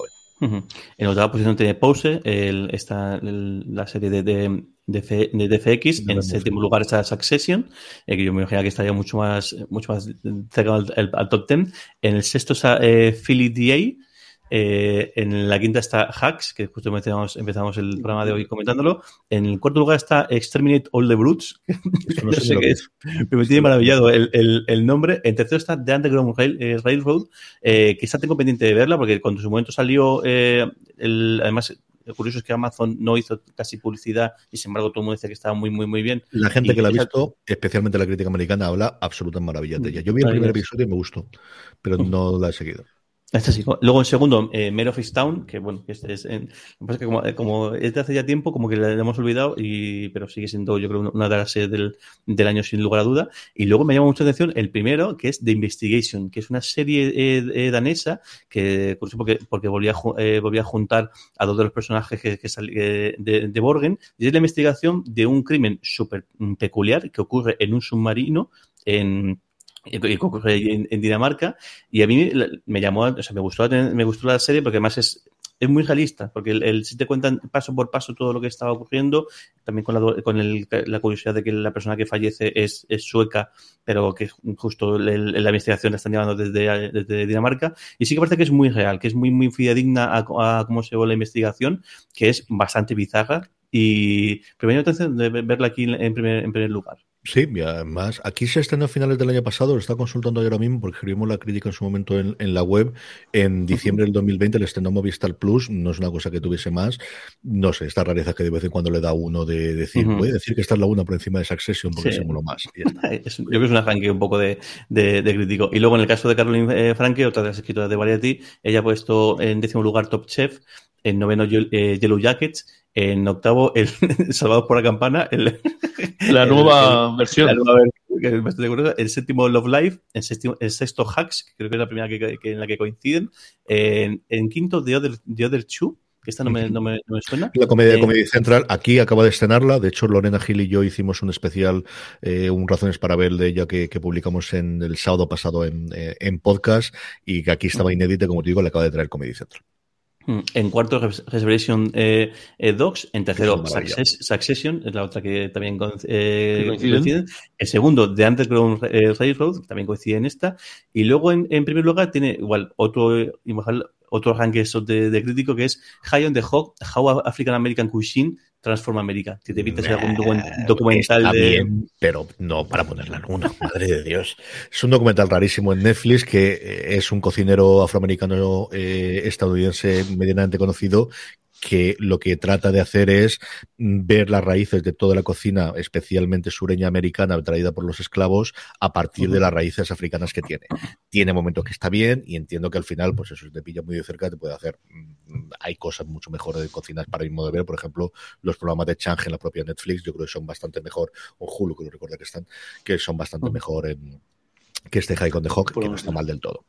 9. Ujú. En octava posición tiene Pause, el, está el- la serie de, de, de, F- de DFX. En séptimo lugar está Succession, eh, que yo me imagino que estaría mucho más, mucho más cerca al, al- al top 10. En el sexto está eh, Philly DA. Eh, en la quinta está Hacks, que justo empezamos, empezamos el programa de hoy comentándolo. En el cuarto lugar está Exterminate All the Brutes. (laughs) No sé (laughs) qué es, pero me tiene maravillado el, el, el nombre. En tercero está The Underground Rail- eh, Railroad, eh, que esta tengo pendiente de verla porque cuando en su momento salió, eh, el, además, lo curioso es que Amazon no hizo casi publicidad y sin embargo todo el mundo dice que estaba muy, muy, muy bien. La gente Y que la ha visto, especialmente la crítica americana, habla absolutas maravillas de ella. Yo vi el primer episodio y me gustó, pero no la he seguido. Este sí. Luego en segundo, eh, Mare of Easttown, que bueno, este es, en- que como, eh, como es de hace ya tiempo, como que la hemos olvidado, y, pero sigue siendo yo creo una de las series del, del año sin lugar a duda. Y luego me llama mucho la atención el primero, que es The Investigation, que es una serie eh, eh, danesa que, curioso porque, porque volvía, eh, volvía a juntar a dos de los personajes que, que sali- eh, de, de Borgen, y es la investigación de un crimen súper peculiar que ocurre en un submarino en en, en Dinamarca y a mí me llamó, o sea, me gustó, me gustó la serie porque además es, es muy realista, porque el, el- si te cuentan paso por paso todo lo que estaba ocurriendo, también con la, con el- la curiosidad de que la persona que fallece es, es sueca, pero que justo la investigación la están llevando desde, desde Dinamarca, y sí que parece que es muy real, que es muy, muy fidedigna a, a cómo se ve la investigación, que es bastante bizarra, y primero atención de verla aquí en, primer, en primer lugar. Sí, y además, aquí se estrenó a finales del año pasado, lo está consultando yo ahora mismo porque escribimos la crítica en su momento en, en la web. En diciembre del 2020 el estrenó Movistar Plus, no es una cosa que tuviese más. No sé, esta rareza que de vez en cuando le da uno de decir, Ujú. voy a decir que esta es la una por encima de Succession porque Sí. se más. Y. (laughs) Es- yo creo que es una franque un poco de, de, de crítico. Y luego en el caso de Caroline eh, Franke, otra de las escritoras de Variety, ella ha puesto en décimo lugar Top Chef, en noveno eh, Yellow Jackets, en octavo el (laughs) Salvados por la Campana, el, La el- nueva el- versión. la nueva que el séptimo Love Life, en séptimo- el sexto Hacks, que creo que es la primera que, que- en la que coinciden, en, en quinto The Other, The Other Two, esta no me, no me, no me suena. La comedia de Eh, Comedy Central, aquí acaba de estrenarla. De hecho, Lorena Gil y yo hicimos un especial, eh, un Razones para ver de ella que, que publicamos en el sábado pasado en, eh, en podcast y que aquí estaba inédita, como te digo, le acaba de traer Comedy Central. Mm, En cuarto, Res- Reservation eh, eh, Dogs. En tercero. Success- Succession, es la otra que también eh, coinciden. En segundo, The Underground eh, Railroad, que también coincide en esta. Y luego, en, en primer lugar, tiene igual otro, otro ranking de, de crítico que es High on the Hog, How African American Cuisine Transform America. Que te evitas algún docu- documental Está de. bien, pero no para ponerla en uno, (laughs) madre de Dios. Es un documental rarísimo en Netflix que eh, es un cocinero afroamericano eh, estadounidense medianamente conocido que lo que trata de hacer es ver las raíces de toda la cocina, especialmente sureña americana, traída por los esclavos, a partir de las raíces africanas que tiene. Tiene momentos que está bien y entiendo que al final, pues eso, si te pilla muy de cerca, te puede hacer. mm, Hay cosas mucho mejores de cocinas para mi modo de ver, por ejemplo, los programas de Chang en la propia Netflix, yo creo que son bastante mejor, o Hulu, que no recuerdo que están, que son bastante mejor en que este High on the Hawk, que no está mal del todo.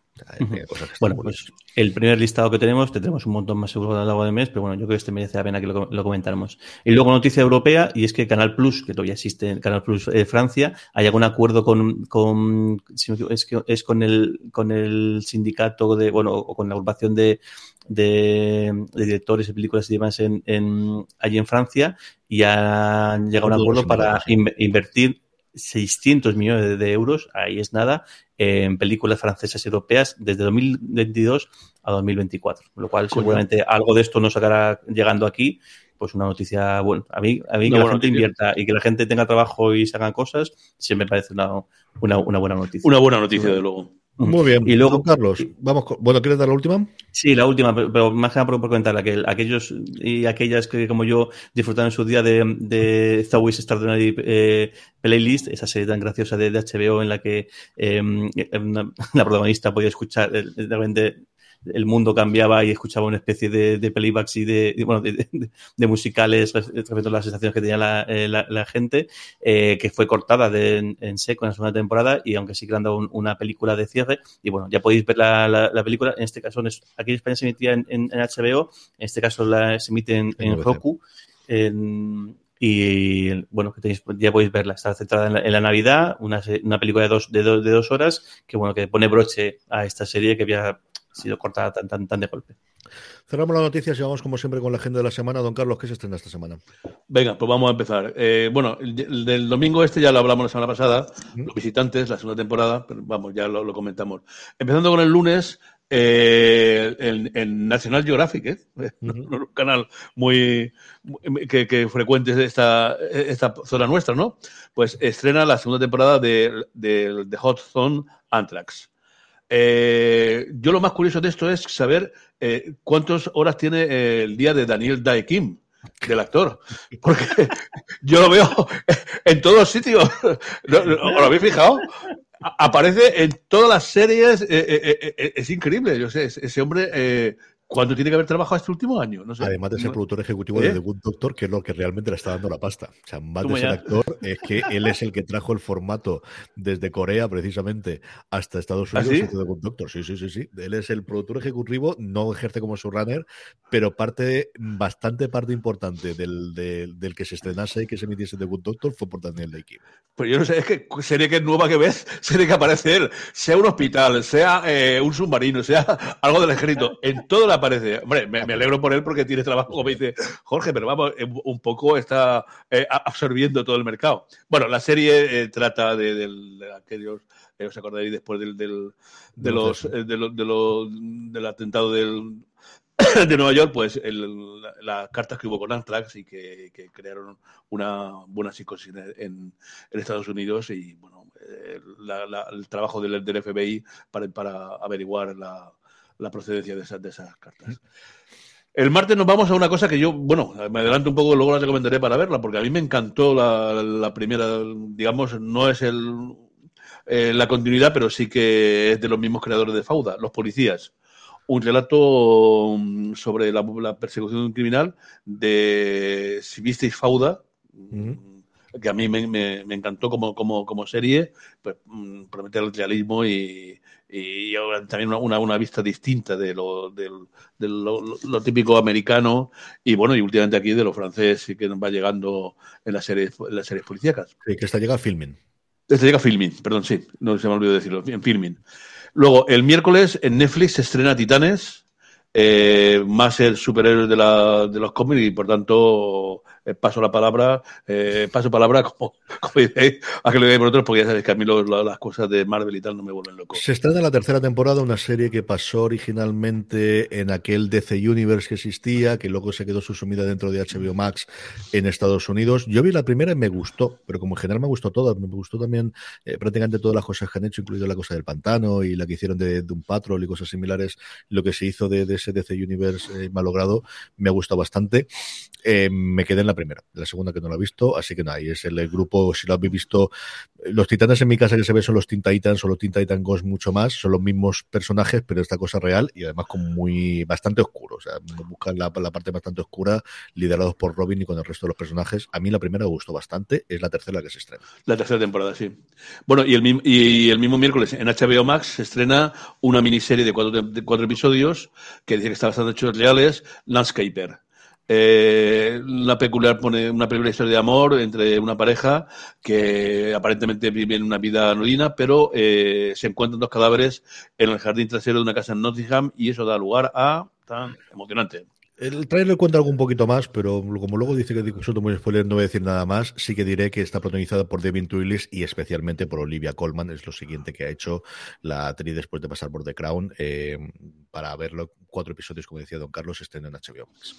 Cosas que Bueno, pues el primer listado que tenemos, tendremos un montón más seguro a lo largo del mes, pero bueno, yo creo que este merece la pena que lo, lo comentáramos. Y luego noticia europea, y es que Canal Plus, que todavía existe en Canal Plus eh, Francia, hay algún acuerdo con, con si equivoco, es, que, es con el con el sindicato de, bueno, o con la agrupación de, de, de directores de películas y demás en, en, allí en Francia, y han llegado a un acuerdo para in- invertir 600 millones de, euros, ahí es nada, en películas francesas y europeas desde 2022 a 2024. Con lo cual, Coño. seguramente algo de esto nos sacará llegando aquí. Pues una noticia, bueno, a mí, a mí que la gente invierta y que la gente tenga trabajo y se hagan cosas, siempre me parece una, una, una buena noticia. Una buena noticia, de luego. Muy bien. Y luego, Carlos, vamos con- bueno, ¿quieres dar la última? Sí, la última, pero, pero más que nada por, por comentar, que aquellos y aquellas que, como yo, disfrutaron en su día de, de Zoe's Extraordinary eh, Playlist, esa serie tan graciosa de, de HBO en la que eh, una- la protagonista podía escuchar, eh, de repente el mundo cambiaba y escuchaba una especie de, de playbacks y de, de- bueno, de, musicales res- respecto a las sensaciones que tenía la, eh, la- la gente, eh, que fue cortada de- en, en seco en la segunda temporada y aunque sí que le han dado un- una película de cierre, y bueno, ya podéis ver la, la- la película, en este caso, en aquí en España se emitía en, HBO, en este caso la, se emite en. Roku. en- y bueno, que tenéis, ya podéis verla, está centrada en la, en la Navidad, una, una película de dos, de, dos, de dos horas, que bueno, que pone broche a esta serie que había sido cortada tan, tan, tan de golpe. Cerramos las noticias y vamos como siempre con la agenda de la semana. Don Carlos, ¿qué se estrena esta semana? Venga, pues vamos a empezar. Eh, bueno, el, el del domingo este ya lo hablamos la semana pasada, los visitantes, la segunda temporada, pero vamos, ya lo, lo comentamos. Empezando con el lunes, eh, en, en National Geographic, ¿eh? (laughs) un canal muy, muy- que, que frecuente esta, esta zona nuestra, ¿no? Pues estrena la segunda temporada de, de, de Hot Zone Anthrax. Eh, yo lo más curioso de esto es saber eh, cuántas horas tiene eh, el día de Daniel Dae Kim, del actor. (laughs) Porque yo lo veo (laughs) en todos sitios. ¿No, no- ¿Os lo habéis fijado? Aparece en todas las series. es increíble. Yo sé, ese hombre, ¿cuánto tiene que haber trabajado este último año? No sé. Además de ser productor ejecutivo ¿Eh? de The Good Doctor, que es lo que realmente le está dando la pasta. O sea, más de ser ya. actor, es que él es el que trajo el formato desde Corea, precisamente, hasta Estados ¿Ah, Unidos. sí? hizo The Good Doctor. Sí, sí, sí, sí. Él es el productor ejecutivo, no ejerce como showrunner, pero parte, bastante parte importante del, del, del que se estrenase y que se emitiese The Good Doctor fue por Daniel Kim. Pues yo no sé, es que serie que es nueva que ves, (laughs) serie que aparece él, sea un hospital, sea eh, un submarino, sea algo del ejército, en todo le aparece. Hombre, me, me alegro por él porque tiene trabajo, como dice Jorge, pero vamos, eh, un poco está eh, absorbiendo todo el mercado. Bueno, la serie eh, trata de, de aquellos, eh, os acordaréis después del, del, de los de lo- de lo- del atentado del, (coughs) de Nueva York, pues el- la- las cartas que hubo con Anthrax y que, que crearon una buena psicosis en, Estados Unidos y bueno, la- la- el trabajo del, del FBI para, para averiguar la, la procedencia de esas, de esas cartas. El martes nos vamos a una cosa que yo, bueno, me adelanto un poco, luego la recomendaré para verla, porque a mí me encantó la, la primera, digamos, no es el, eh, la continuidad, pero sí que es de los mismos creadores de Fauda, Los Policías. Un relato mm, sobre la, la persecución de un criminal de, si visteis Fauda, que a mí me, me, me encantó como, como, como serie, pues mm, promete el realismo y, y también una, una, vista distinta de, lo, de, de lo, lo, típico americano y bueno, y últimamente aquí de lo francés y que nos va llegando en las series, en las series policíacas. Sí, que está llega filming. Esta llega filming, perdón, sí, no se me olvidó decirlo, en filming. Luego, el miércoles en Netflix se estrena Titanes, eh, más el superhéroe de, la, de los cómics y por tanto eh, paso la palabra, eh, paso palabra (laughs) como, como a que lo digáis vosotros, porque ya sabéis que a mí lo, las cosas de Marvel y tal no me vuelven loco. Se estrena en la tercera temporada una serie que pasó originalmente en aquel DC Universe que existía, que luego se quedó subsumida dentro de HBO Max en Estados Unidos. Yo vi la primera y me gustó, pero como en general me gustó todas, me gustó también eh, prácticamente todas las cosas que han hecho, incluido la cosa del pantano y la que hicieron de, un Patrol y cosas similares, lo que se hizo de, ese DC Universe malogrado, me ha gustado bastante. Me quedé en la primera, la segunda que no la he visto, así que nada, y es el, grupo, si lo habéis visto, los titanes en mi casa que se ve son los Teen Titans o los Teen Titan Ghost mucho más, son los mismos personajes, pero esta cosa real y además como muy, bastante oscuro, o sea, buscan la, la, parte bastante oscura, liderados por Robin y con el resto de los personajes. A mí la primera me gustó bastante, es la tercera que se estrena. La tercera temporada, sí. Bueno, y el, y el mismo miércoles en HBO Max se estrena una miniserie de cuatro, de cuatro episodios que dice que está basada en hechos reales, Landscaper eh, una peculiar pone una peculiar historia de amor entre una pareja que aparentemente vive en una vida anodina, pero eh, se encuentran dos cadáveres en el jardín trasero de una casa en Nottingham y eso da lugar a tan emocionante. El trailer cuenta algo un poquito más, pero como luego dice que son muy spoiler, no voy a decir nada más. Sí que diré que está protagonizada por Devin Twillis y especialmente por Olivia Colman. Es lo siguiente que ha hecho la actriz después de pasar por The Crown. Eh, para verlo, cuatro episodios, como decía Don Carlos, estén en HBO Max.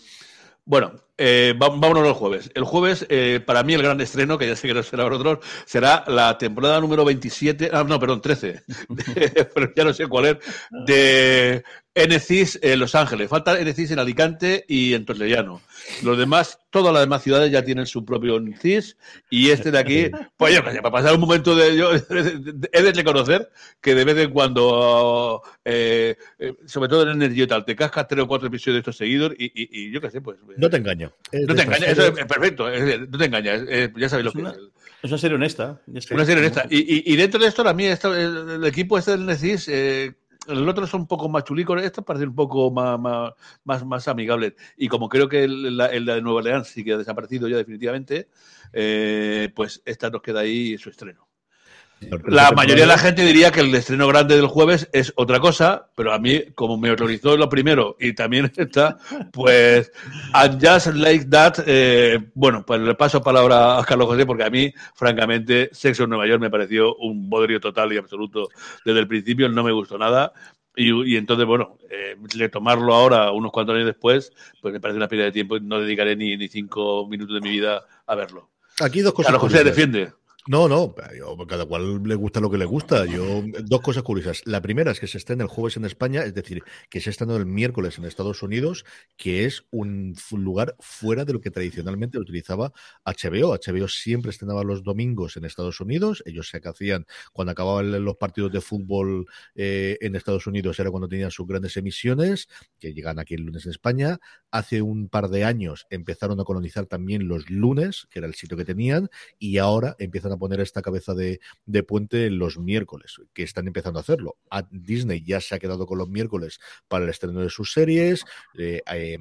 Bueno, eh, vámonos al jueves. El jueves, eh, para mí, el gran estreno, que ya sé que no será para otros, será la temporada número 27, ah, no, perdón, 13, (laughs) pero ya no sé cuál es, de NCIS en Los Ángeles. Falta NCIS en Alicante y en Torrellano. Los demás, todas las demás ciudades ya tienen su propio NCIS y este de aquí, (laughs) pues yo, para pasar un momento de... Yo, (laughs) he de reconocer que de vez en cuando, eh, sobre todo en Energy tal, te cascas tres o cuatro episodios de estos seguidos y, y, y yo qué sé, pues... No te engaño. No te engaña, eso es perfecto, no te engañas, ya sabéis lo es que una, es. Es una serie honesta. Una serie honesta. Y, y, y, dentro de esto, a mí, esto, el, el, equipo este del NCIS... Eh, el otro son un poco más chulicos, estos parecen un poco más, más, más, más. Y como creo que el, el, de Nueva Orleans sí que ha desaparecido ya definitivamente, eh, pues esta nos queda ahí su estreno. La mayoría de la gente diría que el estreno grande del jueves es otra cosa, pero a mí, como me autorizó lo primero y también (laughs) está, pues, and just like that, eh, bueno, pues le paso palabra a Carlos José porque a mí, francamente, Sexo en Nueva York me pareció un bodrio total y absoluto desde el principio, no me gustó nada. Y, y entonces, bueno, eh, retomarlo ahora, unos cuantos años después, pues me parece una pérdida de tiempo y no dedicaré ni, ni cinco minutos de mi vida a verlo. Aquí dos cosas. Carlos José defiende. No, no, yo, cada cual le gusta lo que le gusta. Yo, dos cosas curiosas. La primera es que se estrena el jueves en España, es decir, que se estrena el miércoles en Estados Unidos, que es un lugar fuera de lo que tradicionalmente utilizaba HBO. HBO siempre estrenaba los domingos en Estados Unidos. Ellos se hacían cuando acababan los partidos de fútbol eh, en Estados Unidos, era cuando tenían sus grandes emisiones, que llegan aquí el lunes en España. Hace un par de años empezaron a colonizar también los lunes, que era el sitio que tenían, y ahora empiezan a poner esta cabeza de, de, puente en los miércoles, que están empezando a hacerlo. A Disney ya se ha quedado con los miércoles para el estreno de sus series. Eh, eh,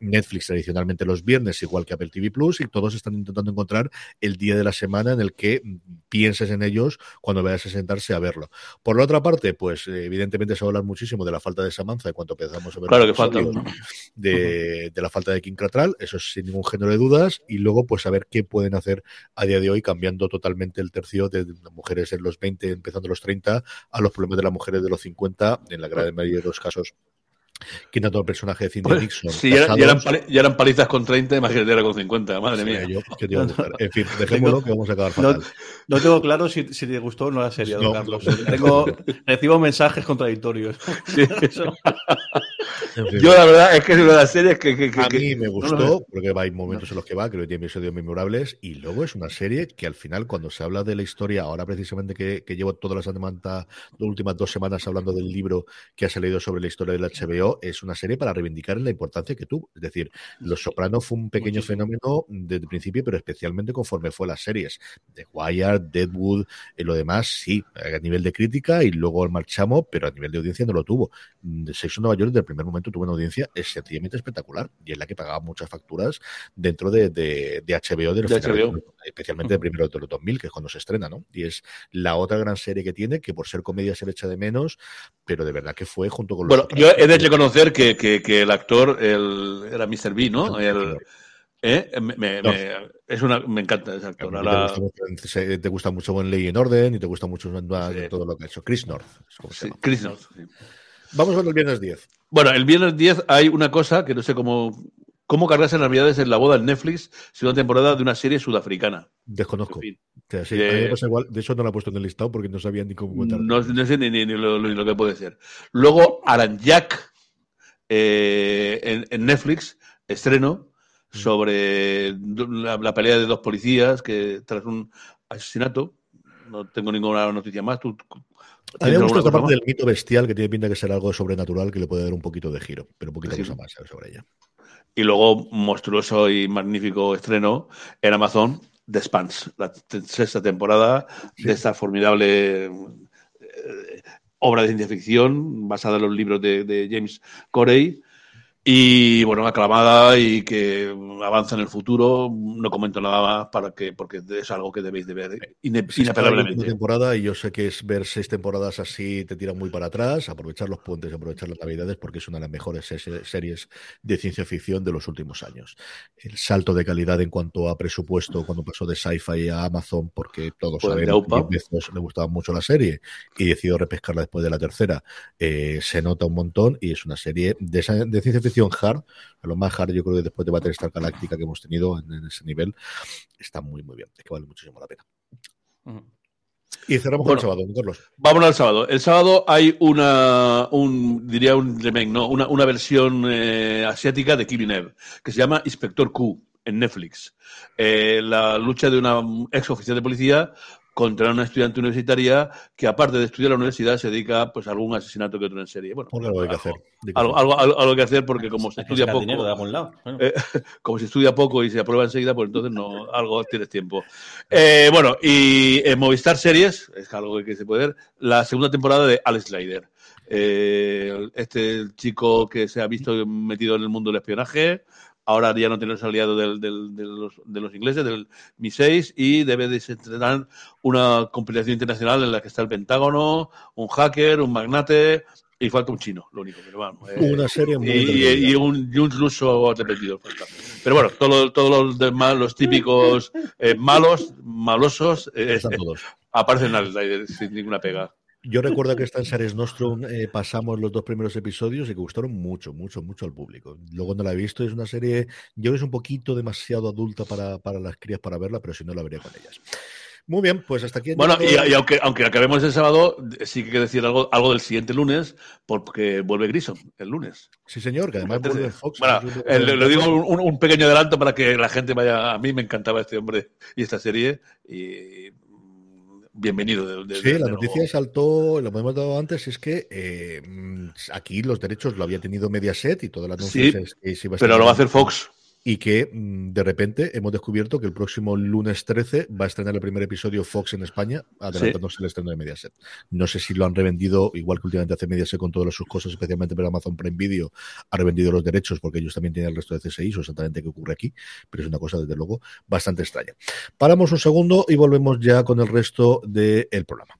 Netflix tradicionalmente los viernes, igual que Apple TV Plus, y todos están intentando encontrar el día de la semana en el que pienses en ellos cuando vayas a sentarse a verlo. Por la otra parte, pues evidentemente se va a hablar muchísimo de la falta de Samantha en cuanto empezamos a ver claro que falta. De, de, la falta de King Catral, eso es sin ningún género de dudas, y luego pues a ver qué pueden hacer a día de hoy cambiando totalmente el tercio de mujeres en los 20, empezando los 30, a los problemas de las mujeres de los 50, en la gran mayoría de los casos quita todo el personaje de Cindy Nixon. Sí, ya, ya, eran, ya, eran, palizas con 30, imagínate era con 50, madre sí, mía. Yo, ¿qué te iba a gustar? En fin, dejémoslo que vamos a acabar fatal. No, no tengo claro si, si, te gustó o no la serie, no, Carlos. Tengo, recibo mensajes contradictorios. (laughs) Sí. en fin. Yo la verdad es que es una de las series que... que, que a mí me gustó, porque hay momentos en los que va, creo que tiene episodios memorables, y luego es una serie que al final, cuando se habla de la historia, ahora precisamente que, que llevo todas las, las últimas dos semanas hablando del libro que ha salido sobre la historia del HBO, pero es una serie para reivindicar la importancia que tuvo. Es decir, Los Sopranos fue un pequeño Muchísimo. fenómeno desde el principio, pero especialmente conforme fue las series. The Wire, Deadwood, y lo demás, sí, a nivel de crítica y luego marchamos, pero a nivel de audiencia no lo tuvo. The Sexo Nueva York desde el primer momento tuvo una audiencia eh, sencillamente espectacular y es la que pagaba muchas facturas dentro de, de, de HBO, de los De finales, HBO. especialmente el primero de los 2000, que es cuando se estrena, ¿no? Y es la otra gran serie que tiene, que por ser comedia se le echa de menos, pero de verdad que fue junto con los Bueno, yo Sopranos. he de reconocer que, que, que el actor el, era Mr. B, ¿no? El, ¿eh? me, me- me- es una, me encanta ese actor. Ahora, te, gusta mucho, se- te gusta mucho en Ley en Orden y te gusta mucho en Sí. todo lo que ha hecho. Chris North. sí. Chris North, sí. Vamos con el viernes 10. Bueno, el viernes 10 hay una cosa que no sé cómo. ¿Cómo cargarse en Navidades en la boda en Netflix? Segunda temporada de una serie sudafricana. Desconozco. En fin, O sea, sí, Eh, a igual. De hecho, no la he puesto en el listado porque no sabía ni cómo contar. no, no sé ni, ni- ni lo, lo- lo que puede ser. Luego, Aranjak eh, en, en Netflix, estreno sobre la, la pelea de dos policías que tras un asesinato. No tengo ninguna noticia más. ¿Tú, A mí me gusta esta parte más? del mito bestial que tiene pinta que será algo sobrenatural que le puede dar un poquito de giro, pero poquita Sí. cosa más sobre ella. Y luego, monstruoso y magnífico estreno en Amazon, The Spans, la sexta temporada de esta formidable eh, obra de ciencia ficción basada en los libros de, de James Corey. Y bueno, aclamada y que avanza en el futuro. No comento nada más para que, porque es algo que debéis de ver inapelablemente. temporada y yo sé que es ver seis temporadas así te tira muy para atrás, aprovechar los puentes, aprovechar las navidades porque es una de las mejores se- series de ciencia ficción de los últimos años. El salto de calidad en cuanto a presupuesto cuando pasó de sci-fi a Amazon porque todos Pues sabemos que le gustaba mucho la serie y decidió repescarla después de la tercera. Eh, se nota un montón y es una serie de, de ciencia ficción hard, a lo más hard yo creo que después de Battlestar Galáctica que hemos tenido en, en ese nivel, está muy muy bien, es que vale muchísimo la pena. Y cerramos Bueno. con el sábado, Carlos. Vámonos al sábado. El sábado hay una, un, diría un remake, ¿no? Una, una versión eh, asiática de Killing Eve, que se llama Inspector Q en Netflix. Eh, la lucha de una ex oficial de policía contra una estudiante universitaria que, aparte de estudiar en la universidad, se dedica pues, a algún asesinato que otro en serie. Bueno, Porque algo hay que hacer. algo, algo, algo, algo que hacer porque como se estudia poco, dinero de algún lado. Bueno. Eh, (laughs) como se estudia poco y se aprueba enseguida, pues entonces no, algo tienes tiempo. Eh, bueno, y en Movistar Series, es algo que se puede ver, la segunda temporada de Alex Slider. Eh, este chico que se ha visto metido en el mundo del espionaje, ahora ya no tiene los aliados del- del- de, los, de los ingleses, del Mi-6, y debe desentrañar una compilación internacional en la que está el Pentágono, un hacker, un magnate, y falta un chino, lo único. Pero bueno, eh, Una serie muy y, y- un, y un ruso arrepentido. Pero bueno, todo- todos los demás, los típicos eh, malos, malosos, eh, todos. aparecen al aire sin ninguna pega. Yo recuerdo que (laughs) esta en Series Nostrum eh, pasamos los dos primeros episodios y que gustaron mucho, mucho, mucho al público. Luego no la he visto, es una serie, yo creo que es un poquito demasiado adulta para, para las crías para verla, pero si no la vería con ellas. Muy bien, pues hasta aquí. Bueno, y, aunque, aunque acabemos el sábado, sí que hay que decir algo, algo del siguiente lunes, porque vuelve Grison el lunes. Sí, señor, que además Antes de- vuelve Fox. Bueno, eh, le, digo un, un pequeño adelanto para que la gente vaya. A mí me encantaba este hombre y esta serie. Y bienvenido. de- de- Sí, la noticia saltó, lo hemos dado antes, es que eh, aquí los derechos lo había tenido Mediaset y todo el anuncio Sí, es que se iba a Pero lo va a hacer Fox. Y que mm, de repente hemos descubierto que el próximo lunes 13 va a estrenar el primer episodio Fox en España, adelantándose el estreno de Mediaset. No sé si lo han revendido, igual que últimamente hace Mediaset con todas sus cosas, especialmente para Amazon Prime Video, ha revendido los derechos porque ellos también tienen el resto de CSI, o exactamente qué ocurre aquí, pero es una cosa desde luego bastante extraña. Paramos un segundo y volvemos ya con el resto del programa.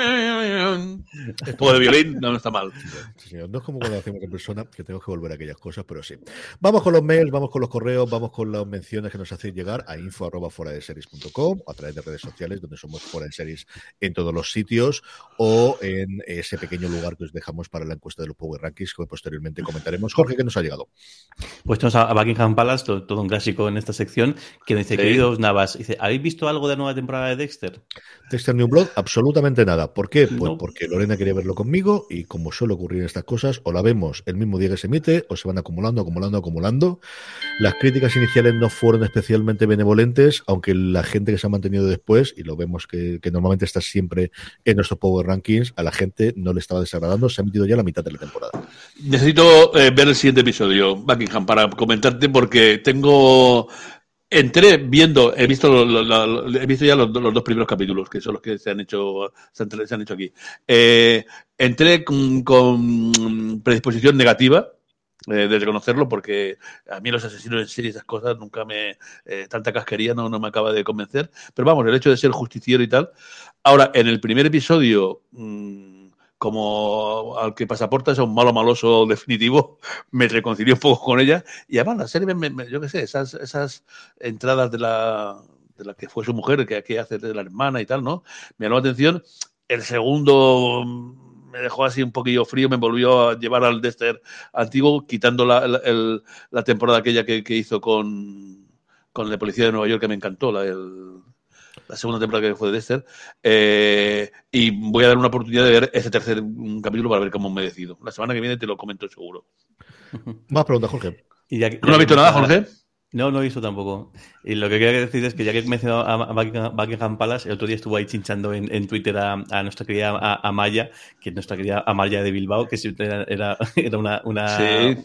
Un poco de violín no está mal. Sí, señor. No es como cuando hacemos en persona, que tengo que volver a aquellas cosas, pero sí. Vamos con los mails, vamos con los correos, vamos con las menciones que nos hacéis llegar a info arroba fuera de series.com o a través de redes sociales, donde somos fuera de series en todos los sitios, o en ese pequeño lugar que os dejamos para la encuesta de los Power Rankings, que posteriormente comentaremos. Jorge, ¿qué nos ha llegado? Pues tenemos a Buckingham Palace, to- todo, un clásico en esta sección, que dice, Sí. queridos Navas, dice, ¿habéis visto algo de la nueva temporada de Dexter? Dexter New Blood, absolutamente nada. ¿Por qué? Pues No. porque lo Quería verlo conmigo y como suele ocurrir estas cosas, o la vemos el mismo día que se emite o se van acumulando, acumulando, acumulando. Las críticas iniciales no fueron especialmente benevolentes, aunque la gente que se ha mantenido después, y lo vemos que, que normalmente está siempre en nuestros Power Rankings, a la gente no le estaba desagradando, se ha metido ya la mitad de la temporada. Necesito eh, ver el siguiente episodio, Buckingham, para comentarte porque tengo entré viendo, he visto, he visto ya los, dos primeros capítulos, que son los que se han hecho, se han, hecho aquí. Eh, entré con, con predisposición negativa. eh, de reconocerlo porque a mí los asesinos en serie y esas cosas nunca me eh, tanta casquería no, no me acaba de convencer pero vamos el hecho de ser justiciero y tal ahora en el primer episodio mm, como al que pasaporta es un malo maloso definitivo (laughs) me reconcilié un poco con ella y además la serie, me- yo qué sé, esas, esas entradas de la, de la que fue su mujer, que aquí hace de la hermana y tal, ¿no? Me llamó la atención. El segundo mm, me dejó así un poquillo frío, me volvió a llevar al Dexter antiguo, quitando la, la- el- la temporada aquella que, que hizo con, con la policía de Nueva York, que me encantó, la, el- la segunda temporada que fue de Dexter. Eh, y voy a dar una oportunidad de ver ese tercer mm, capítulo para ver cómo me decido. La semana que viene te lo comento seguro. (laughs) Más preguntas, Jorge. Y ya que- ¿Tú no has visto nada, Jorge? No, no he visto tampoco. Y lo que quería decir es que ya que he mencionado a Buckingham, Palace, el otro día estuvo ahí chinchando en, en Twitter a, a nuestra querida Amaya, que es nuestra querida Amaya de Bilbao, que siempre era, era, (laughs) era una... una Sí.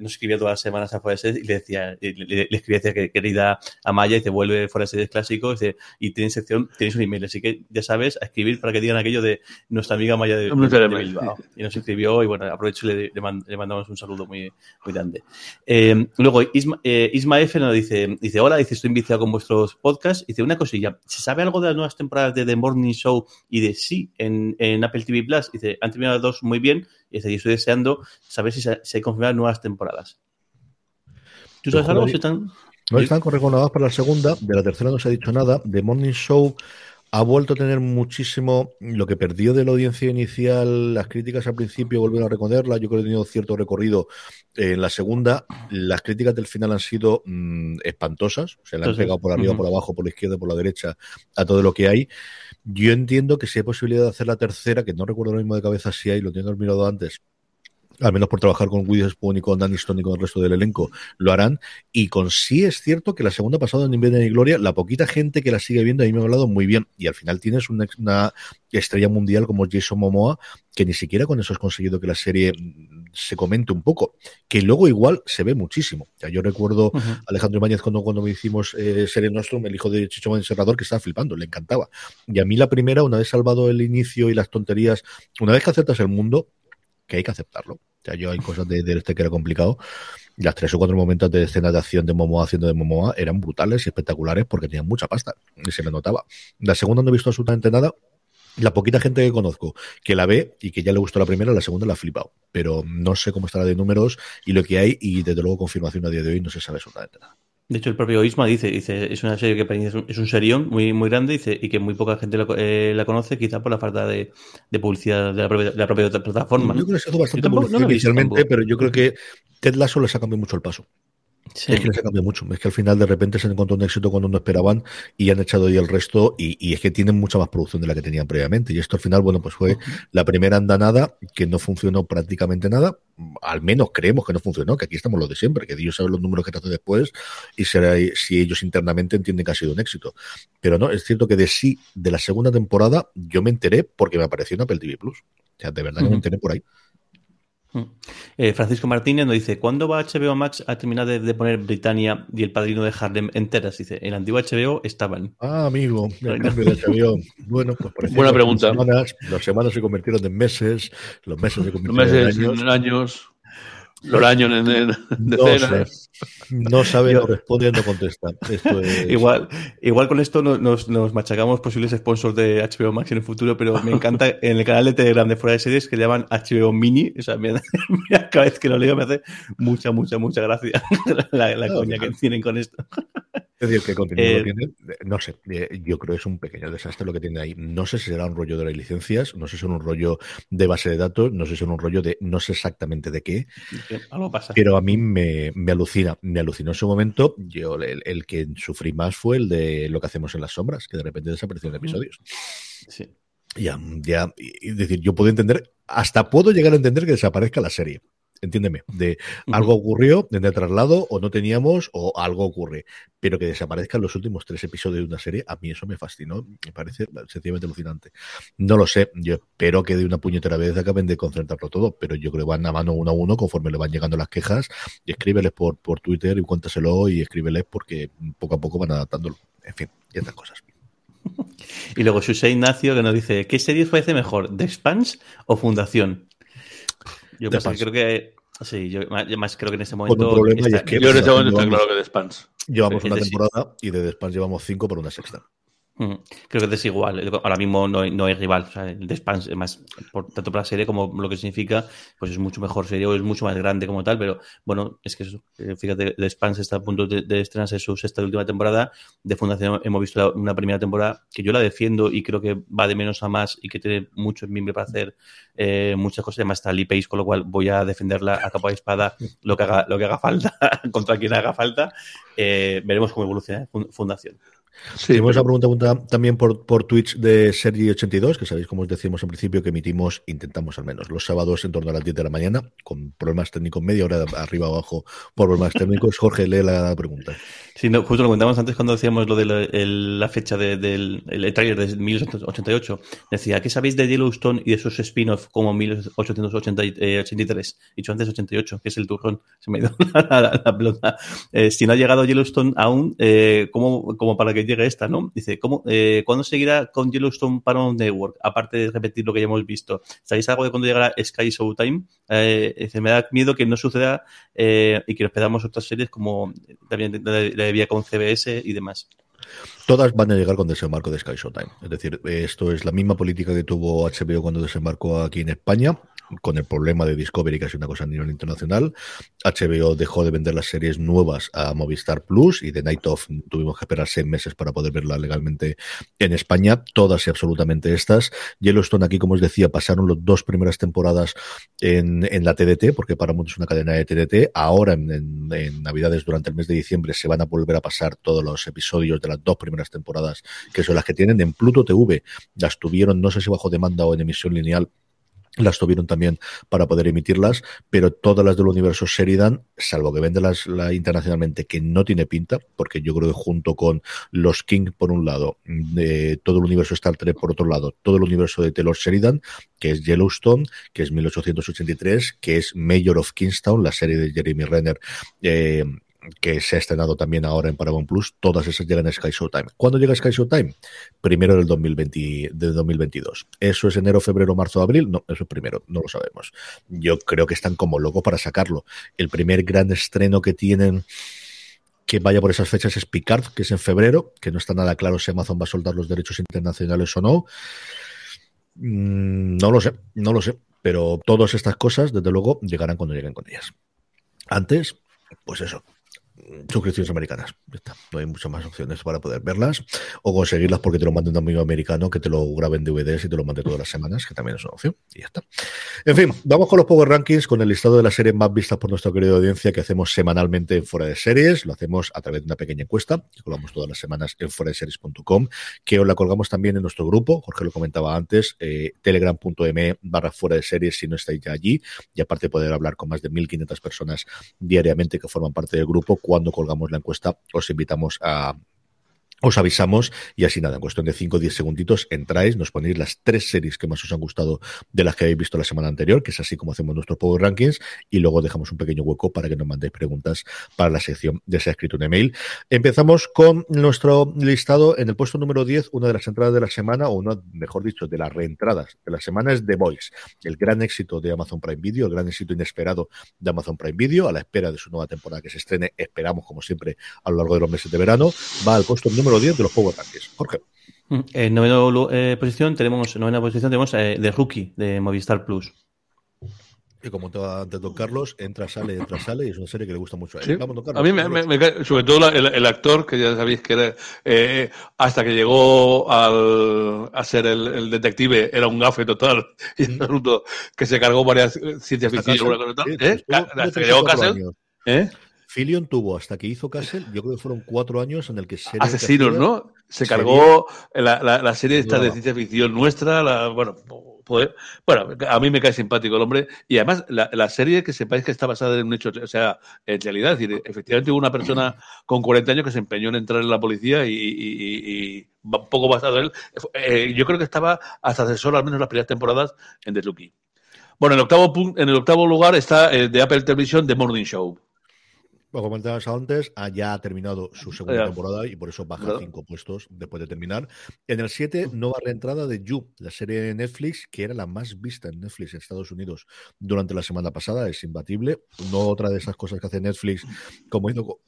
nos escribía todas las semanas a Fuera de Series y le decía, y le, le escribía decía que querida Amaya y te vuelve Fuera de Series clásicos dice, y tiene sección, tienes un email, así que ya sabes, a escribir para que digan aquello de nuestra amiga Amaya de, Bilbao. Y nos escribió y bueno, aprovecho y le, le mandamos un saludo muy, muy grande. Eh, luego, Isma, eh, Isma F nos dice, dice, hola, dice, estoy enviciado con vuestros podcasts. Dice, una cosilla, ¿se sabe algo de las nuevas temporadas de The Morning Show y de Sí en, en Apple TV Plus? Dice, han terminado las dos muy bien. Y dice, y estoy deseando saber si se, se confirman nuevas temporadas. ¿Tú sabes algo? David. ¿Se están- No están recomendadas para la segunda, de la tercera no se ha dicho nada. The Morning Show ha vuelto a tener muchísimo lo que perdió de la audiencia inicial, las críticas al principio volvieron a reconocerla, yo creo que ha tenido cierto recorrido en la segunda, las críticas del final han sido mm, espantosas, o sea, le han pegado por arriba, por abajo, por la izquierda, por la derecha, a todo lo que hay. Yo entiendo que si hay posibilidad de hacer la tercera, que no recuerdo lo mismo de cabeza si hay, lo tengo mirado antes, al menos por trabajar con Woody Spoon y con Danny Stone y con el resto del elenco, lo harán. Y con sí es cierto que la segunda pasada en Invierno y Gloria, la poquita gente que la sigue viendo, a mí me ha hablado muy bien. Y al final tienes una, una estrella mundial como Jason Momoa, que ni siquiera con eso has conseguido que la serie mm, se comente un poco, que luego igual se ve muchísimo. O sea, yo recuerdo Ujú. Alejandro Ibáñez cuando, cuando me hicimos eh, Serie Nostrum, el hijo de Chicho Encerrador, que estaba flipando, le encantaba. Y a mí la primera, una vez salvado el inicio y las tonterías, una vez que aceptas el mundo, que hay que aceptarlo. O sea, yo hay cosas de, este que era complicado. Las tres o cuatro momentos de escenas de acción de Momoa haciendo de Momoa eran brutales y espectaculares porque tenían mucha pasta. Y se le notaba. La segunda no he visto absolutamente nada. La poquita gente que conozco que la ve y que ya le gustó la primera, la segunda la ha flipado. Pero no sé cómo estará de números y lo que hay, y desde luego confirmación a día de hoy no se sabe absolutamente nada. De hecho, el propio Isma dice, dice, es una serie que es un, es un serión muy, muy grande dice, y que muy poca gente lo- eh, la conoce, quizá por la falta de, de publicidad de la propia, de la propia plataforma. Yo creo que se hizo bastante tampoco- no publicidad inicialmente, tampoco. pero yo creo que Ted Lasso les ha cambiado mucho el paso. Sí. Es que les ha cambiado mucho. Es que al final de repente se encontró un éxito cuando no esperaban y han echado ahí el resto y, y es que tienen mucha más producción de la que tenían previamente. Y esto al final, bueno, pues fue la primera andanada que no funcionó prácticamente nada. Al menos creemos que no funcionó, que aquí estamos los de siempre, que Dios sabe los números que te hace después y será si ellos internamente entienden que ha sido un éxito. Pero no, es cierto que de sí, de la segunda temporada, yo me enteré porque me apareció en Apple TV Plus. O sea, de verdad que me enteré por ahí. Eh, Francisco Martínez nos dice, ¿cuándo va HBO Max a terminar de, de poner Britannia y el padrino de Harlem enteras? Dice, en el antiguo HBO estaban. Ah, amigo, (laughs) el cambio de avión. Bueno, pues parecía Buena que pregunta. Las semanas, las semanas se convirtieron en meses, los meses se Los convirtieron meses, en años. en años, los años en, en No. No sabe, Yo- no responde, no contesta. Esto (laughs) es... Igual, igual con esto no- nos, nos machacamos posibles sponsors de HBO Max en el futuro, pero me encanta (laughs) en el canal de Telegram de Fuera de Series que le llaman HBO Mini. O sea, me (laughs) da- cada vez que lo leo me hace mucha, mucha, mucha gracia la, la No, coña que tienen con esto. Es decir, que contenido Eh, tiene. No sé, eh, yo creo que es un pequeño desastre lo que tiene ahí. No sé si será un rollo de las licencias, no sé si será un rollo de base de datos, no sé si será un rollo de no sé exactamente de qué, Algo pasa. pero a mí me, me alucina. Me alucinó en su momento. Yo, el, el que sufrí más fue el de lo que hacemos en las sombras, que de repente desapareció en episodios. Sí. Ya, ya, y decir, yo puedo entender, hasta puedo llegar a entender que desaparezca la serie entiéndeme, de algo ocurrió en el traslado o no teníamos o algo ocurre, pero que desaparezcan los últimos tres episodios de una serie, a mí eso me fascinó, me parece sencillamente alucinante. No lo sé, yo espero que de una puñetera vez acaben de concentrarlo todo, pero yo creo que van a mano uno a uno conforme le van llegando las quejas y escríbeles por, por Twitter y cuéntaselo y escríbeles porque poco a poco van adaptándolo. En fin, y estas cosas. (laughs) Y luego José Ignacio que nos dice, ¿qué serie parece mejor, The Spans o Fundación? Yo pues, creo que. Sí, yo más creo que en este momento. Problema, está, yo en este momento está claro que The Spans. Llevamos una temporada y de The Spans llevamos cinco por una sexta. Creo que es igual. Ahora mismo no, no hay rival. O sea, el The Spans, más, por, tanto para la serie como lo que significa, pues es mucho mejor serie o es mucho más grande como tal. Pero bueno, es que eso, eh, fíjate, The Spans está a punto de, de estrenarse su sexta y última temporada. De Fundación hemos visto una primera temporada que yo la defiendo y creo que va de menos a más y que tiene mucho mimbre para hacer eh, muchas cosas. Además está Lee Pace, con lo cual voy a defenderla a capa de espada lo que haga, lo que haga falta, (laughs) contra quien haga falta. Eh, veremos cómo evoluciona Fundación. Sí, Tenemos la pregunta, también por, por Twitch de Sergi82, que sabéis, como os decíamos en principio, que emitimos, intentamos al menos, los sábados en torno a las 10 de la mañana, con problemas técnicos media hora arriba abajo por problemas técnicos. Jorge, lee la pregunta. Sí, no, justo lo comentamos antes cuando decíamos lo de la, fecha del el trailer de 1888. Decía, ¿qué sabéis de Yellowstone y de esos spin-off como 1883? Dicho antes 88, que es el turrón. Se me ha ido (laughs) la, la, eh, si no ha llegado Yellowstone aún, eh, ¿cómo, como para que llegue esta, ¿no? Dice, ¿cómo, eh, ¿cuándo seguirá con Yellowstone Paramount Network? Aparte de repetir lo que ya hemos visto. ¿Sabéis algo de cuándo llegará Sky Showtime? Eh, dice, me da miedo que no suceda eh, y que nos otras series como también la de Vía con CBS y demás. Todas van a llegar con desembarco de Sky Showtime. Es decir, esto es la misma política que tuvo HBO cuando desembarcó aquí en España con el problema de Discovery, que es una cosa a nivel internacional. HBO dejó de vender las series nuevas a Movistar Plus y de Night Of tuvimos que esperar seis meses para poder verla legalmente en España. Todas y absolutamente estas. Yellowstone aquí, como os decía, pasaron las dos primeras temporadas en, en la TDT, porque Paramount es una cadena de TDT. Ahora, en, en, Navidades, durante el mes de diciembre, se van a volver a pasar todos los episodios de las dos primeras temporadas, que son las que tienen. En Pluto TV las tuvieron, no sé si bajo demanda o en emisión lineal, las tuvieron también para poder emitirlas, pero todas las del universo Sheridan, salvo que vende las la internacionalmente, que no tiene pinta, porque yo creo que junto con los King por un lado, de todo el universo Star Trek por otro lado, todo el universo de Taylor Sheridan, que es Yellowstone, que es 1883, que es Mayor of Kingstown, la serie de Jeremy Renner, eh, que se ha estrenado también ahora en Paramount Plus, todas esas llegan a Sky Showtime. ¿Cuándo llega Sky Showtime? Primero del, 2020, del 2022. ¿Eso es enero, febrero, marzo, abril? No, eso es primero, no lo sabemos. Yo creo que están como locos para sacarlo. El primer gran estreno que tienen que vaya por esas fechas es Picard, que es en febrero, que no está nada claro si Amazon va a soltar los derechos internacionales o no. Mm, no lo sé, no lo sé, pero todas estas cosas, desde luego, llegarán cuando lleguen con ellas. Antes, pues eso, suscripciones americanas. No hay muchas más opciones para poder verlas o conseguirlas porque te lo mande un amigo americano que te lo grabe en DVDs y te lo mande todas las semanas, que también es una opción. Y ya está. En fin, vamos con los Power Rankings, con el listado de las series más vistas por nuestra querida audiencia que hacemos semanalmente en Fuera de Series. Lo hacemos a través de una pequeña encuesta que colgamos todas las semanas en fuera de series.com, que os la colgamos también en nuestro grupo. Jorge lo comentaba antes, eh, telegram.me barra fuera de series si no estáis ya allí. Y aparte poder hablar con más de 1.500 personas diariamente que forman parte del grupo cuando colgamos la encuesta, os invitamos a os avisamos y así nada, en cuestión de 5 o 10 segunditos entráis, nos ponéis las tres series que más os han gustado de las que habéis visto la semana anterior, que es así como hacemos nuestros Power Rankings, y luego dejamos un pequeño hueco para que nos mandéis preguntas para la sección de ese escrito un email. Empezamos con nuestro listado en el puesto número 10, una de las entradas de la semana, o una, mejor dicho, de las reentradas de la semana es The Voice, el gran éxito de Amazon Prime Video, el gran éxito inesperado de Amazon Prime Video, a la espera de su nueva temporada que se estrene, esperamos como siempre a lo largo de los meses de verano, va al puesto número 10 de los Power Rankings. Jorge. Mm, en novena eh, posición tenemos, novena posición tenemos eh, The Rookie de Movistar Plus. Y como te va antes Don Carlos, entra, sale, entra, sale, y es una serie que le gusta mucho a él. Vamos, a mí me, me, cae, sobre todo el, el, actor, que ya sabéis que era, eh, hasta que llegó al, a ser el, el, detective, era un gafe total (laughs) y absoluto, que se cargó varias ciencias ficción. ¿Eh? Hasta que llegó Castle. ¿Eh? Fillion tuvo hasta que hizo Castle, yo creo que fueron cuatro años en el que Asesinos, ¿no? se cargó la, la, la serie esta de ciencia ficción nuestra, la, bueno, pues, bueno, a mí me cae simpático el hombre. Y además, la, la, serie que sepáis que está basada en un hecho, o sea, en realidad, es decir, efectivamente hubo una persona con 40 años que se empeñó en entrar en la policía y, y, y un poco basado en él. Eh, yo creo que estaba hasta asesor, al menos las primeras temporadas, en The Lucky. Bueno, en el octavo, en el octavo lugar está eh, de Apple Television The Morning Show. Como comentabas antes, ya ha terminado su segunda temporada y por eso baja cinco puestos después de terminar. En el 7, nueva reentrada de You, la serie de Netflix, que era la más vista en Netflix en Estados Unidos durante la semana pasada. Es imbatible. No otra de esas cosas que hace Netflix, como hizo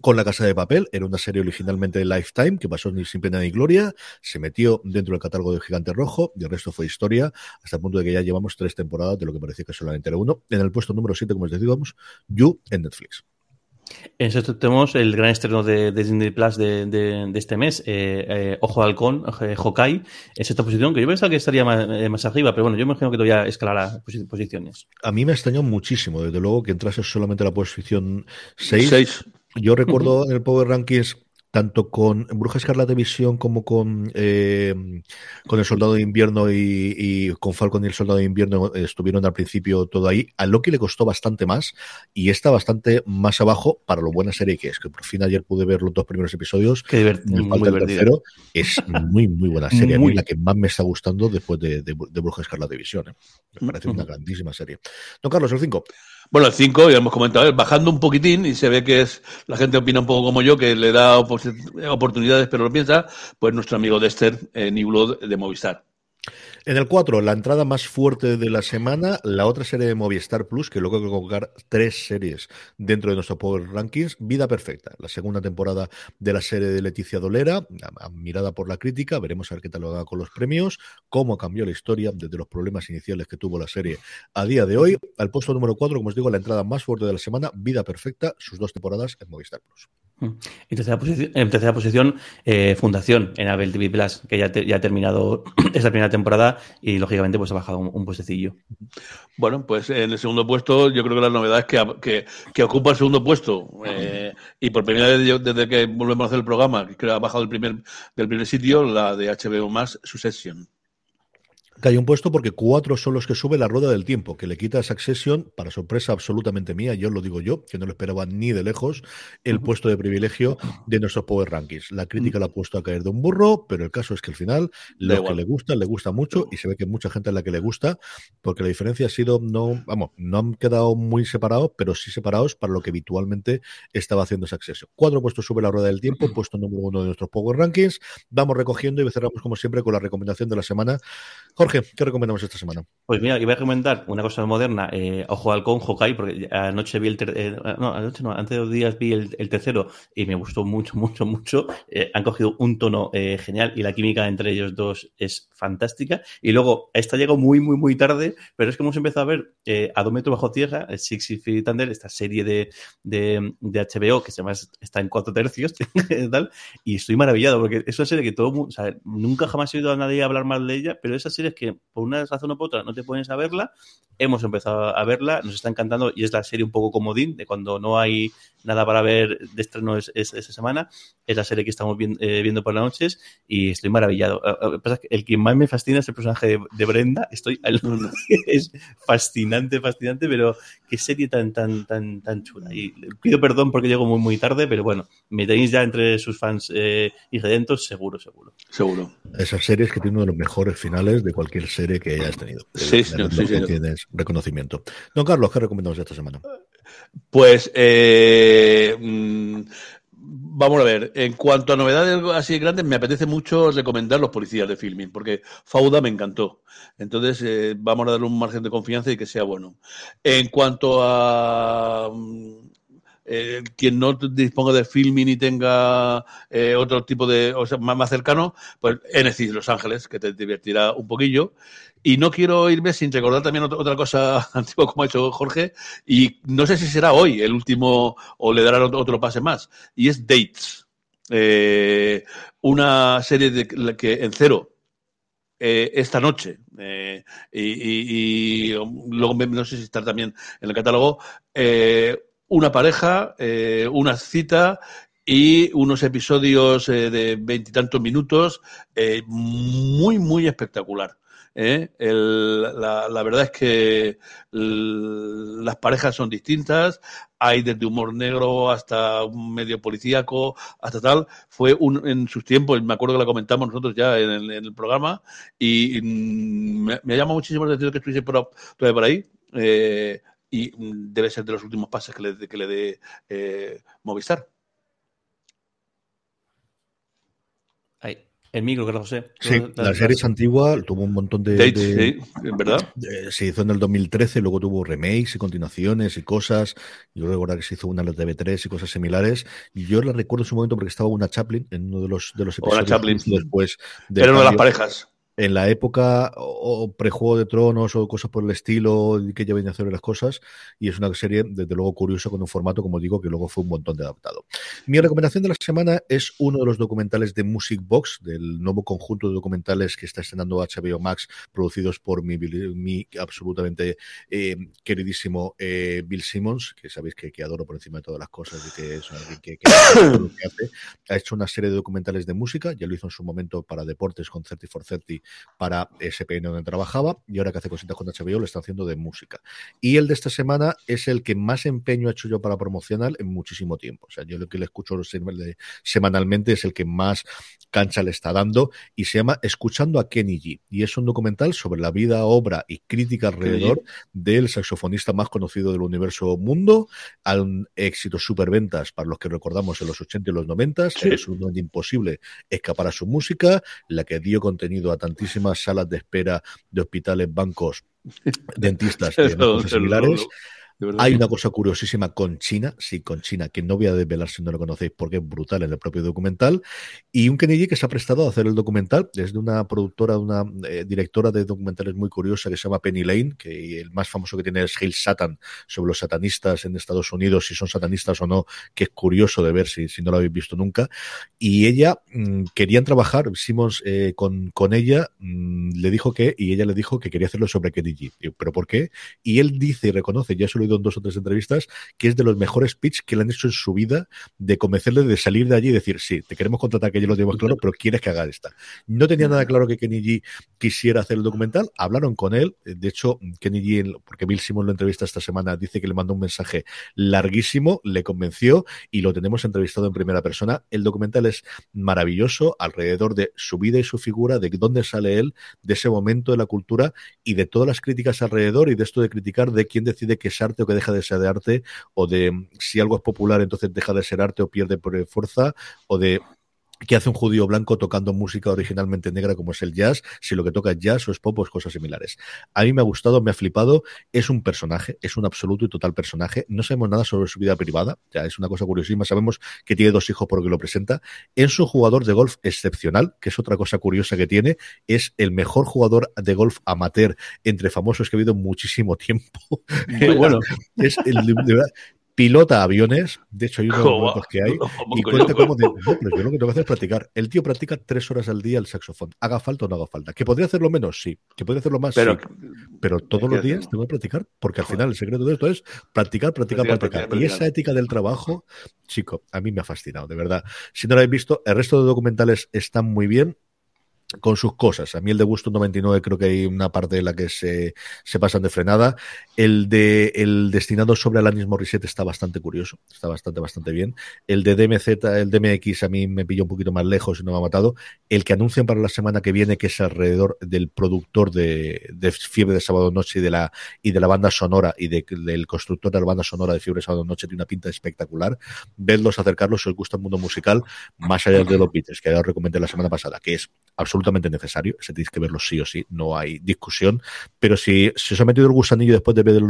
con La Casa de Papel. Era una serie originalmente de Lifetime que pasó ni sin pena ni gloria. Se metió dentro del catálogo de Gigante Rojo y el resto fue historia hasta el punto de que ya llevamos tres temporadas de lo que parecía que solamente era uno. En el puesto número 7, como os decíamos, You en Netflix. En eso tenemos el gran estreno de, de Disney Plus de, de, de este mes, eh, eh, Ojo de Halcón, eh, Hawkeye, en esta posición, que yo pensaba que estaría más, eh, más, arriba, pero bueno, yo me imagino que todavía escalará posiciones. A mí me extrañó muchísimo, desde luego, que entrase solamente la posición 6. 6. Yo recuerdo en el Power Rankings tanto con Bruja Escarlata Visión como con, eh, con el Soldado de Invierno y, y, con Falcon y el Soldado de Invierno estuvieron al principio todo ahí. A Loki le costó bastante más y está bastante más abajo para lo buena serie que es, que por fin ayer pude ver los dos primeros episodios. Qué divertido. El tercero. Es muy, muy buena serie. Muy. A mí la que más me está gustando después de, de, de Bruja Escarlata Visión. ¿eh? Me parece uh -huh. una grandísima serie. Don Carlos, el 5. Bueno, el 5, ya hemos comentado, bajando un poquitín y se ve que es la gente opina un poco como yo, que le da oportunidades, pero lo piensa, pues nuestro amigo Dexter, eh, de Movistar. En el 4, la entrada más fuerte de la semana, la otra serie de Movistar Plus, que luego hay que colocar tres series dentro de nuestro Power Rankings, Vida Perfecta, la segunda temporada de la serie de Leticia Dolera, mirada por la crítica, veremos a ver qué tal lo haga con los premios, cómo cambió la historia desde los problemas iniciales que tuvo la serie a día de hoy. Al puesto número 4, como os digo, la entrada más fuerte de la semana, Vida Perfecta, sus dos temporadas en Movistar Plus. Tercera posición, en tercera posición eh, Fundación en Abel TV Plus, que ya, te, ya ha terminado (clears throat) esta primera temporada y lógicamente pues ha bajado un, un, puestecillo. Bueno, pues en el segundo puesto yo creo que la novedad es que, que, ocupa el segundo puesto eh, y por primera vez desde que volvemos a hacer el programa, que ha bajado el primer, del primer sitio, la de HBO más, Succession. Cae un puesto porque cuatro son los que sube la rueda del tiempo, que le quita a Succession, para sorpresa absolutamente mía, yo lo digo yo, que no lo esperaba ni de lejos, el puesto de privilegio de nuestros Power Rankings. La crítica -huh. la ha puesto a caer de un burro, pero el caso es que al final lo que le gusta, le gusta mucho y se ve que mucha gente a la que le gusta, porque la diferencia ha sido, no, vamos, no han quedado muy separados, pero sí separados para lo que habitualmente estaba haciendo Succession. Cuatro puestos sube la rueda del tiempo, puesto número uno de nuestros Power Rankings. Vamos recogiendo y cerramos como siempre con la recomendación de la semana. Jorge, Jorge, ¿qué recomendamos esta semana? Pues mira, iba a recomendar una cosa moderna, eh, Ojo Halcón, Hawkeye, porque anoche vi el eh, no, anoche no, antes de dos días vi el, tercero y me gustó mucho, (laughs) mucho, mucho. Eh, han cogido un tono eh, genial y la química entre ellos dos es fantástica. Y luego, esta llegó muy, muy, muy tarde, pero es que hemos empezado a ver a dos metros bajo tierra, Six Feet Thunder, esta serie de, de, de HBO que se llama, está en cuatro tercios, (laughs) tal, y estoy maravillado porque es una serie que todo, o sea, nunca jamás he oído a nadie hablar mal de ella, pero esa serie es que por una razón o por otra no te pones a verla. Hemos empezado a verla, nos está encantando y es la serie un poco comodín de cuando no hay nada para ver de estreno es, es, esa semana. Es la serie que estamos viendo, eh, viendo por las noches y estoy maravillado. El que más me fascina es el personaje de, de Brenda. Estoy al... (laughs) es fascinante, fascinante, pero qué serie tan, tan, tan, tan chula. Y pido perdón porque llego muy, muy tarde, pero bueno, me tenéis ya entre sus fans eh, ingredientes, seguro, seguro. Seguro. Esa serie es que tiene uno de los mejores finales de cualquier serie que hayas tenido. Sí, señor, sí, sí, Tienes reconocimiento. Don Carlos, ¿qué recomendamos esta semana? Pues, eh, mmm, vamos a ver, en cuanto a novedades así grandes, me apetece mucho recomendar los policías de filming, porque Fauda me encantó. Entonces, eh, vamos a darle un margen de confianza y que sea bueno. En cuanto a eh, quien no disponga de filming y tenga eh, otro tipo de, o sea, más, cercano, pues NC Los Ángeles, que te divertirá un poquillo. Y no quiero irme sin recordar también otra cosa (laughs) antigua como ha hecho Jorge, y no sé si será hoy el último o le darán otro pase más, y es Dates. Eh, una serie de, que en cero eh, esta noche, eh, y, luego no sé si está también en el catálogo, eh, una pareja, una cita y unos episodios de veintitantos minutos muy, muy espectacular. ¿Eh? La, verdad es que las parejas son distintas, hay desde humor negro hasta un medio policíaco, hasta tal. Fue un, en sus tiempos, me acuerdo que la comentamos nosotros ya en el, en el programa, y, y me, me, llama muchísimo la atención que estuviese por, por ahí. Eh, y debe ser de los últimos pases que le, que le dé eh, Movistar. Ahí. El micro, creo, José. Sí, la, la serie es antigua, tuvo un montón de. Dates, de sí, ¿verdad? De, se hizo en el 2013, luego tuvo remakes y continuaciones y cosas. Yo recuerdo que se hizo una en la TV3 y cosas similares. Y yo la recuerdo en su momento porque estaba una Chaplin en uno de los, de los episodios. Una Chaplin. Después de Pero no de las parejas en la época o pre-juego de tronos o cosas por el estilo que ya venía a hacer las cosas y es una serie desde luego curiosa con un formato como digo que luego fue un montón de adaptado. Mi recomendación de la semana es uno de los documentales de Music Box del nuevo conjunto de documentales que está estrenando HBO Max producidos por mi, absolutamente eh, queridísimo eh, Bill Simmons que sabéis que, adoro por encima de todas las cosas y que es alguien que, (coughs) que hace. ha hecho una serie de documentales de música ya lo hizo en su momento para deportes con 30 for 30 para SPN donde trabajaba y ahora que hace cositas con HBO lo está haciendo de música. Y el de esta semana es el que más empeño he hecho yo para promocionar en muchísimo tiempo. O sea, yo lo que le escucho semanalmente es el que más cancha le está dando y se llama Escuchando a Kenny G. Y es un documental sobre la vida, obra y crítica alrededor del saxofonista más conocido del universo mundo, a un éxito superventas para los que recordamos en los 80 y los 90, sí. era absolutamente imposible escapar a su música, la que dio contenido a tantísimas salas de espera de hospitales, bancos, (laughs) dentistas y cosas Hay una cosa curiosísima con China, sí, con China, que no voy a desvelar si no lo conocéis porque es brutal en el propio documental. Y un Kennedy que se ha prestado a hacer el documental desde una productora, una eh, directora de documentales muy curiosa que se llama Penny Lane, que el más famoso que tiene es Hail Satan, sobre los satanistas en Estados Unidos, si son satanistas o no, que es curioso de ver si, si no lo habéis visto nunca. Y ella mmm, querían trabajar, Simmons eh, con, con ella mmm, le dijo que, y ella le dijo que quería hacerlo sobre Kennedy. ¿Pero por qué? Y él dice y reconoce, ya se lo en dos o tres entrevistas, que es de los mejores pitch que le han hecho en su vida de convencerle de salir de allí y decir, sí, te queremos contratar, que ya lo tenemos claro, pero quieres que haga esta. No tenía nada claro que Kenny G quisiera hacer el documental, hablaron con él, de hecho, Kenny G, porque Bill Simon lo entrevista esta semana, dice que le mandó un mensaje larguísimo, le convenció y lo tenemos entrevistado en primera persona. El documental es maravilloso alrededor de su vida y su figura, de dónde sale él, de ese momento de la cultura y de todas las críticas alrededor y de esto de criticar de quién decide que es arte o que deja de ser de arte, o de si algo es popular entonces deja de ser arte o pierde por fuerza, o de que hace un judío blanco tocando música originalmente negra como es el jazz, si lo que toca es jazz o es pop o es cosas similares. A mí me ha gustado, me ha flipado, es un personaje, es un absoluto y total personaje, no sabemos nada sobre su vida privada, ya es una cosa curiosísima, sabemos que tiene dos hijos porque lo presenta, es un jugador de golf excepcional, que es otra cosa curiosa que tiene, es el mejor jugador de golf amateur entre famosos que ha habido muchísimo tiempo. bueno, (laughs) es el, de verdad, pilota aviones, de hecho hay unos momentos que hay, y cuenta cómo de, no, pero yo lo que tengo que hacer es practicar. El tío practica tres horas al día el saxofón, haga falta o no haga falta. ¿Que podría hacerlo menos? Sí. ¿Que podría hacerlo más? Pero, sí. Pero todos los días tengo que practicar, porque al final el secreto de esto es practicar, practicar, practicar. practicar, practicar. Y esa ética del trabajo, chico, a mí me ha fascinado, de verdad. Si no lo habéis visto, el resto de documentales están muy bien, con sus cosas. A mí el de Gusto 99 creo que hay una parte de la que se, se pasan de frenada. El de el destinado sobre Alanis Morissette está bastante curioso, está bastante, bastante bien. El de DMZ, el DMX a mí me pilló un poquito más lejos y no me ha matado. El que anuncian para la semana que viene, que es alrededor del productor de, de Fiebre de Sábado Noche y de la, y de la banda sonora y de, del constructor de la banda sonora de Fiebre de Sábado Noche, tiene una pinta espectacular. Vedlos, acercarlos si os gusta el mundo musical, más allá de los Beatles, que ya os recomendé la semana pasada, que es absolutamente necesario, ese tenéis que verlo sí o sí, no hay discusión, pero si, si os ha metido el gusanillo después de ver el,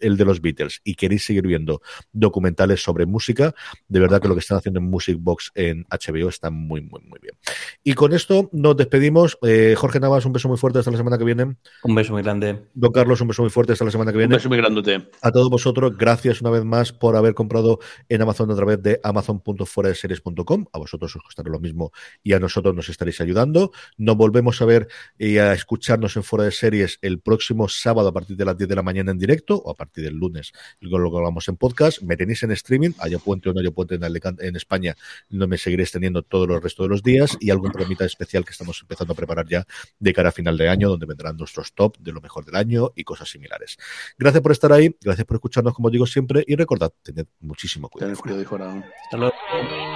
el, de los Beatles y queréis seguir viendo documentales sobre música, de verdad que lo que están haciendo en Music Box en HBO está muy, muy, muy bien. Y con esto nos despedimos. Eh, Jorge Navas, un beso muy fuerte hasta la semana que viene. Un beso muy grande. Don Carlos, un beso muy fuerte hasta la semana que viene. Un beso muy grande. A todos vosotros, gracias una vez más por haber comprado en Amazon a través de amazon.fueradeseries.com. A vosotros os costará lo mismo y a nosotros nos estaréis ayudando. Nos volvemos a ver y a escucharnos en Fuera de Series el próximo sábado a partir de las 10 de la mañana en directo o a partir del lunes con lo que hablamos en podcast. Me tenéis en streaming, haya puente o no haya puente en, en España, no me seguiréis teniendo todos los restos de los días y algún programita especial que estamos empezando a preparar ya de cara a final de año, donde vendrán nuestros top de lo mejor del año y cosas similares. Gracias por estar ahí, gracias por escucharnos, como digo siempre, y recordad, tened muchísimo cuidado. Tened cuidado, Hasta luego.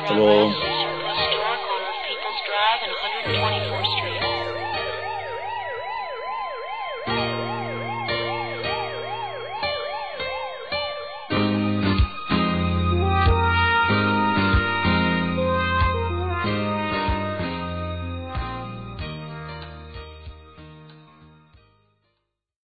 Hasta luego.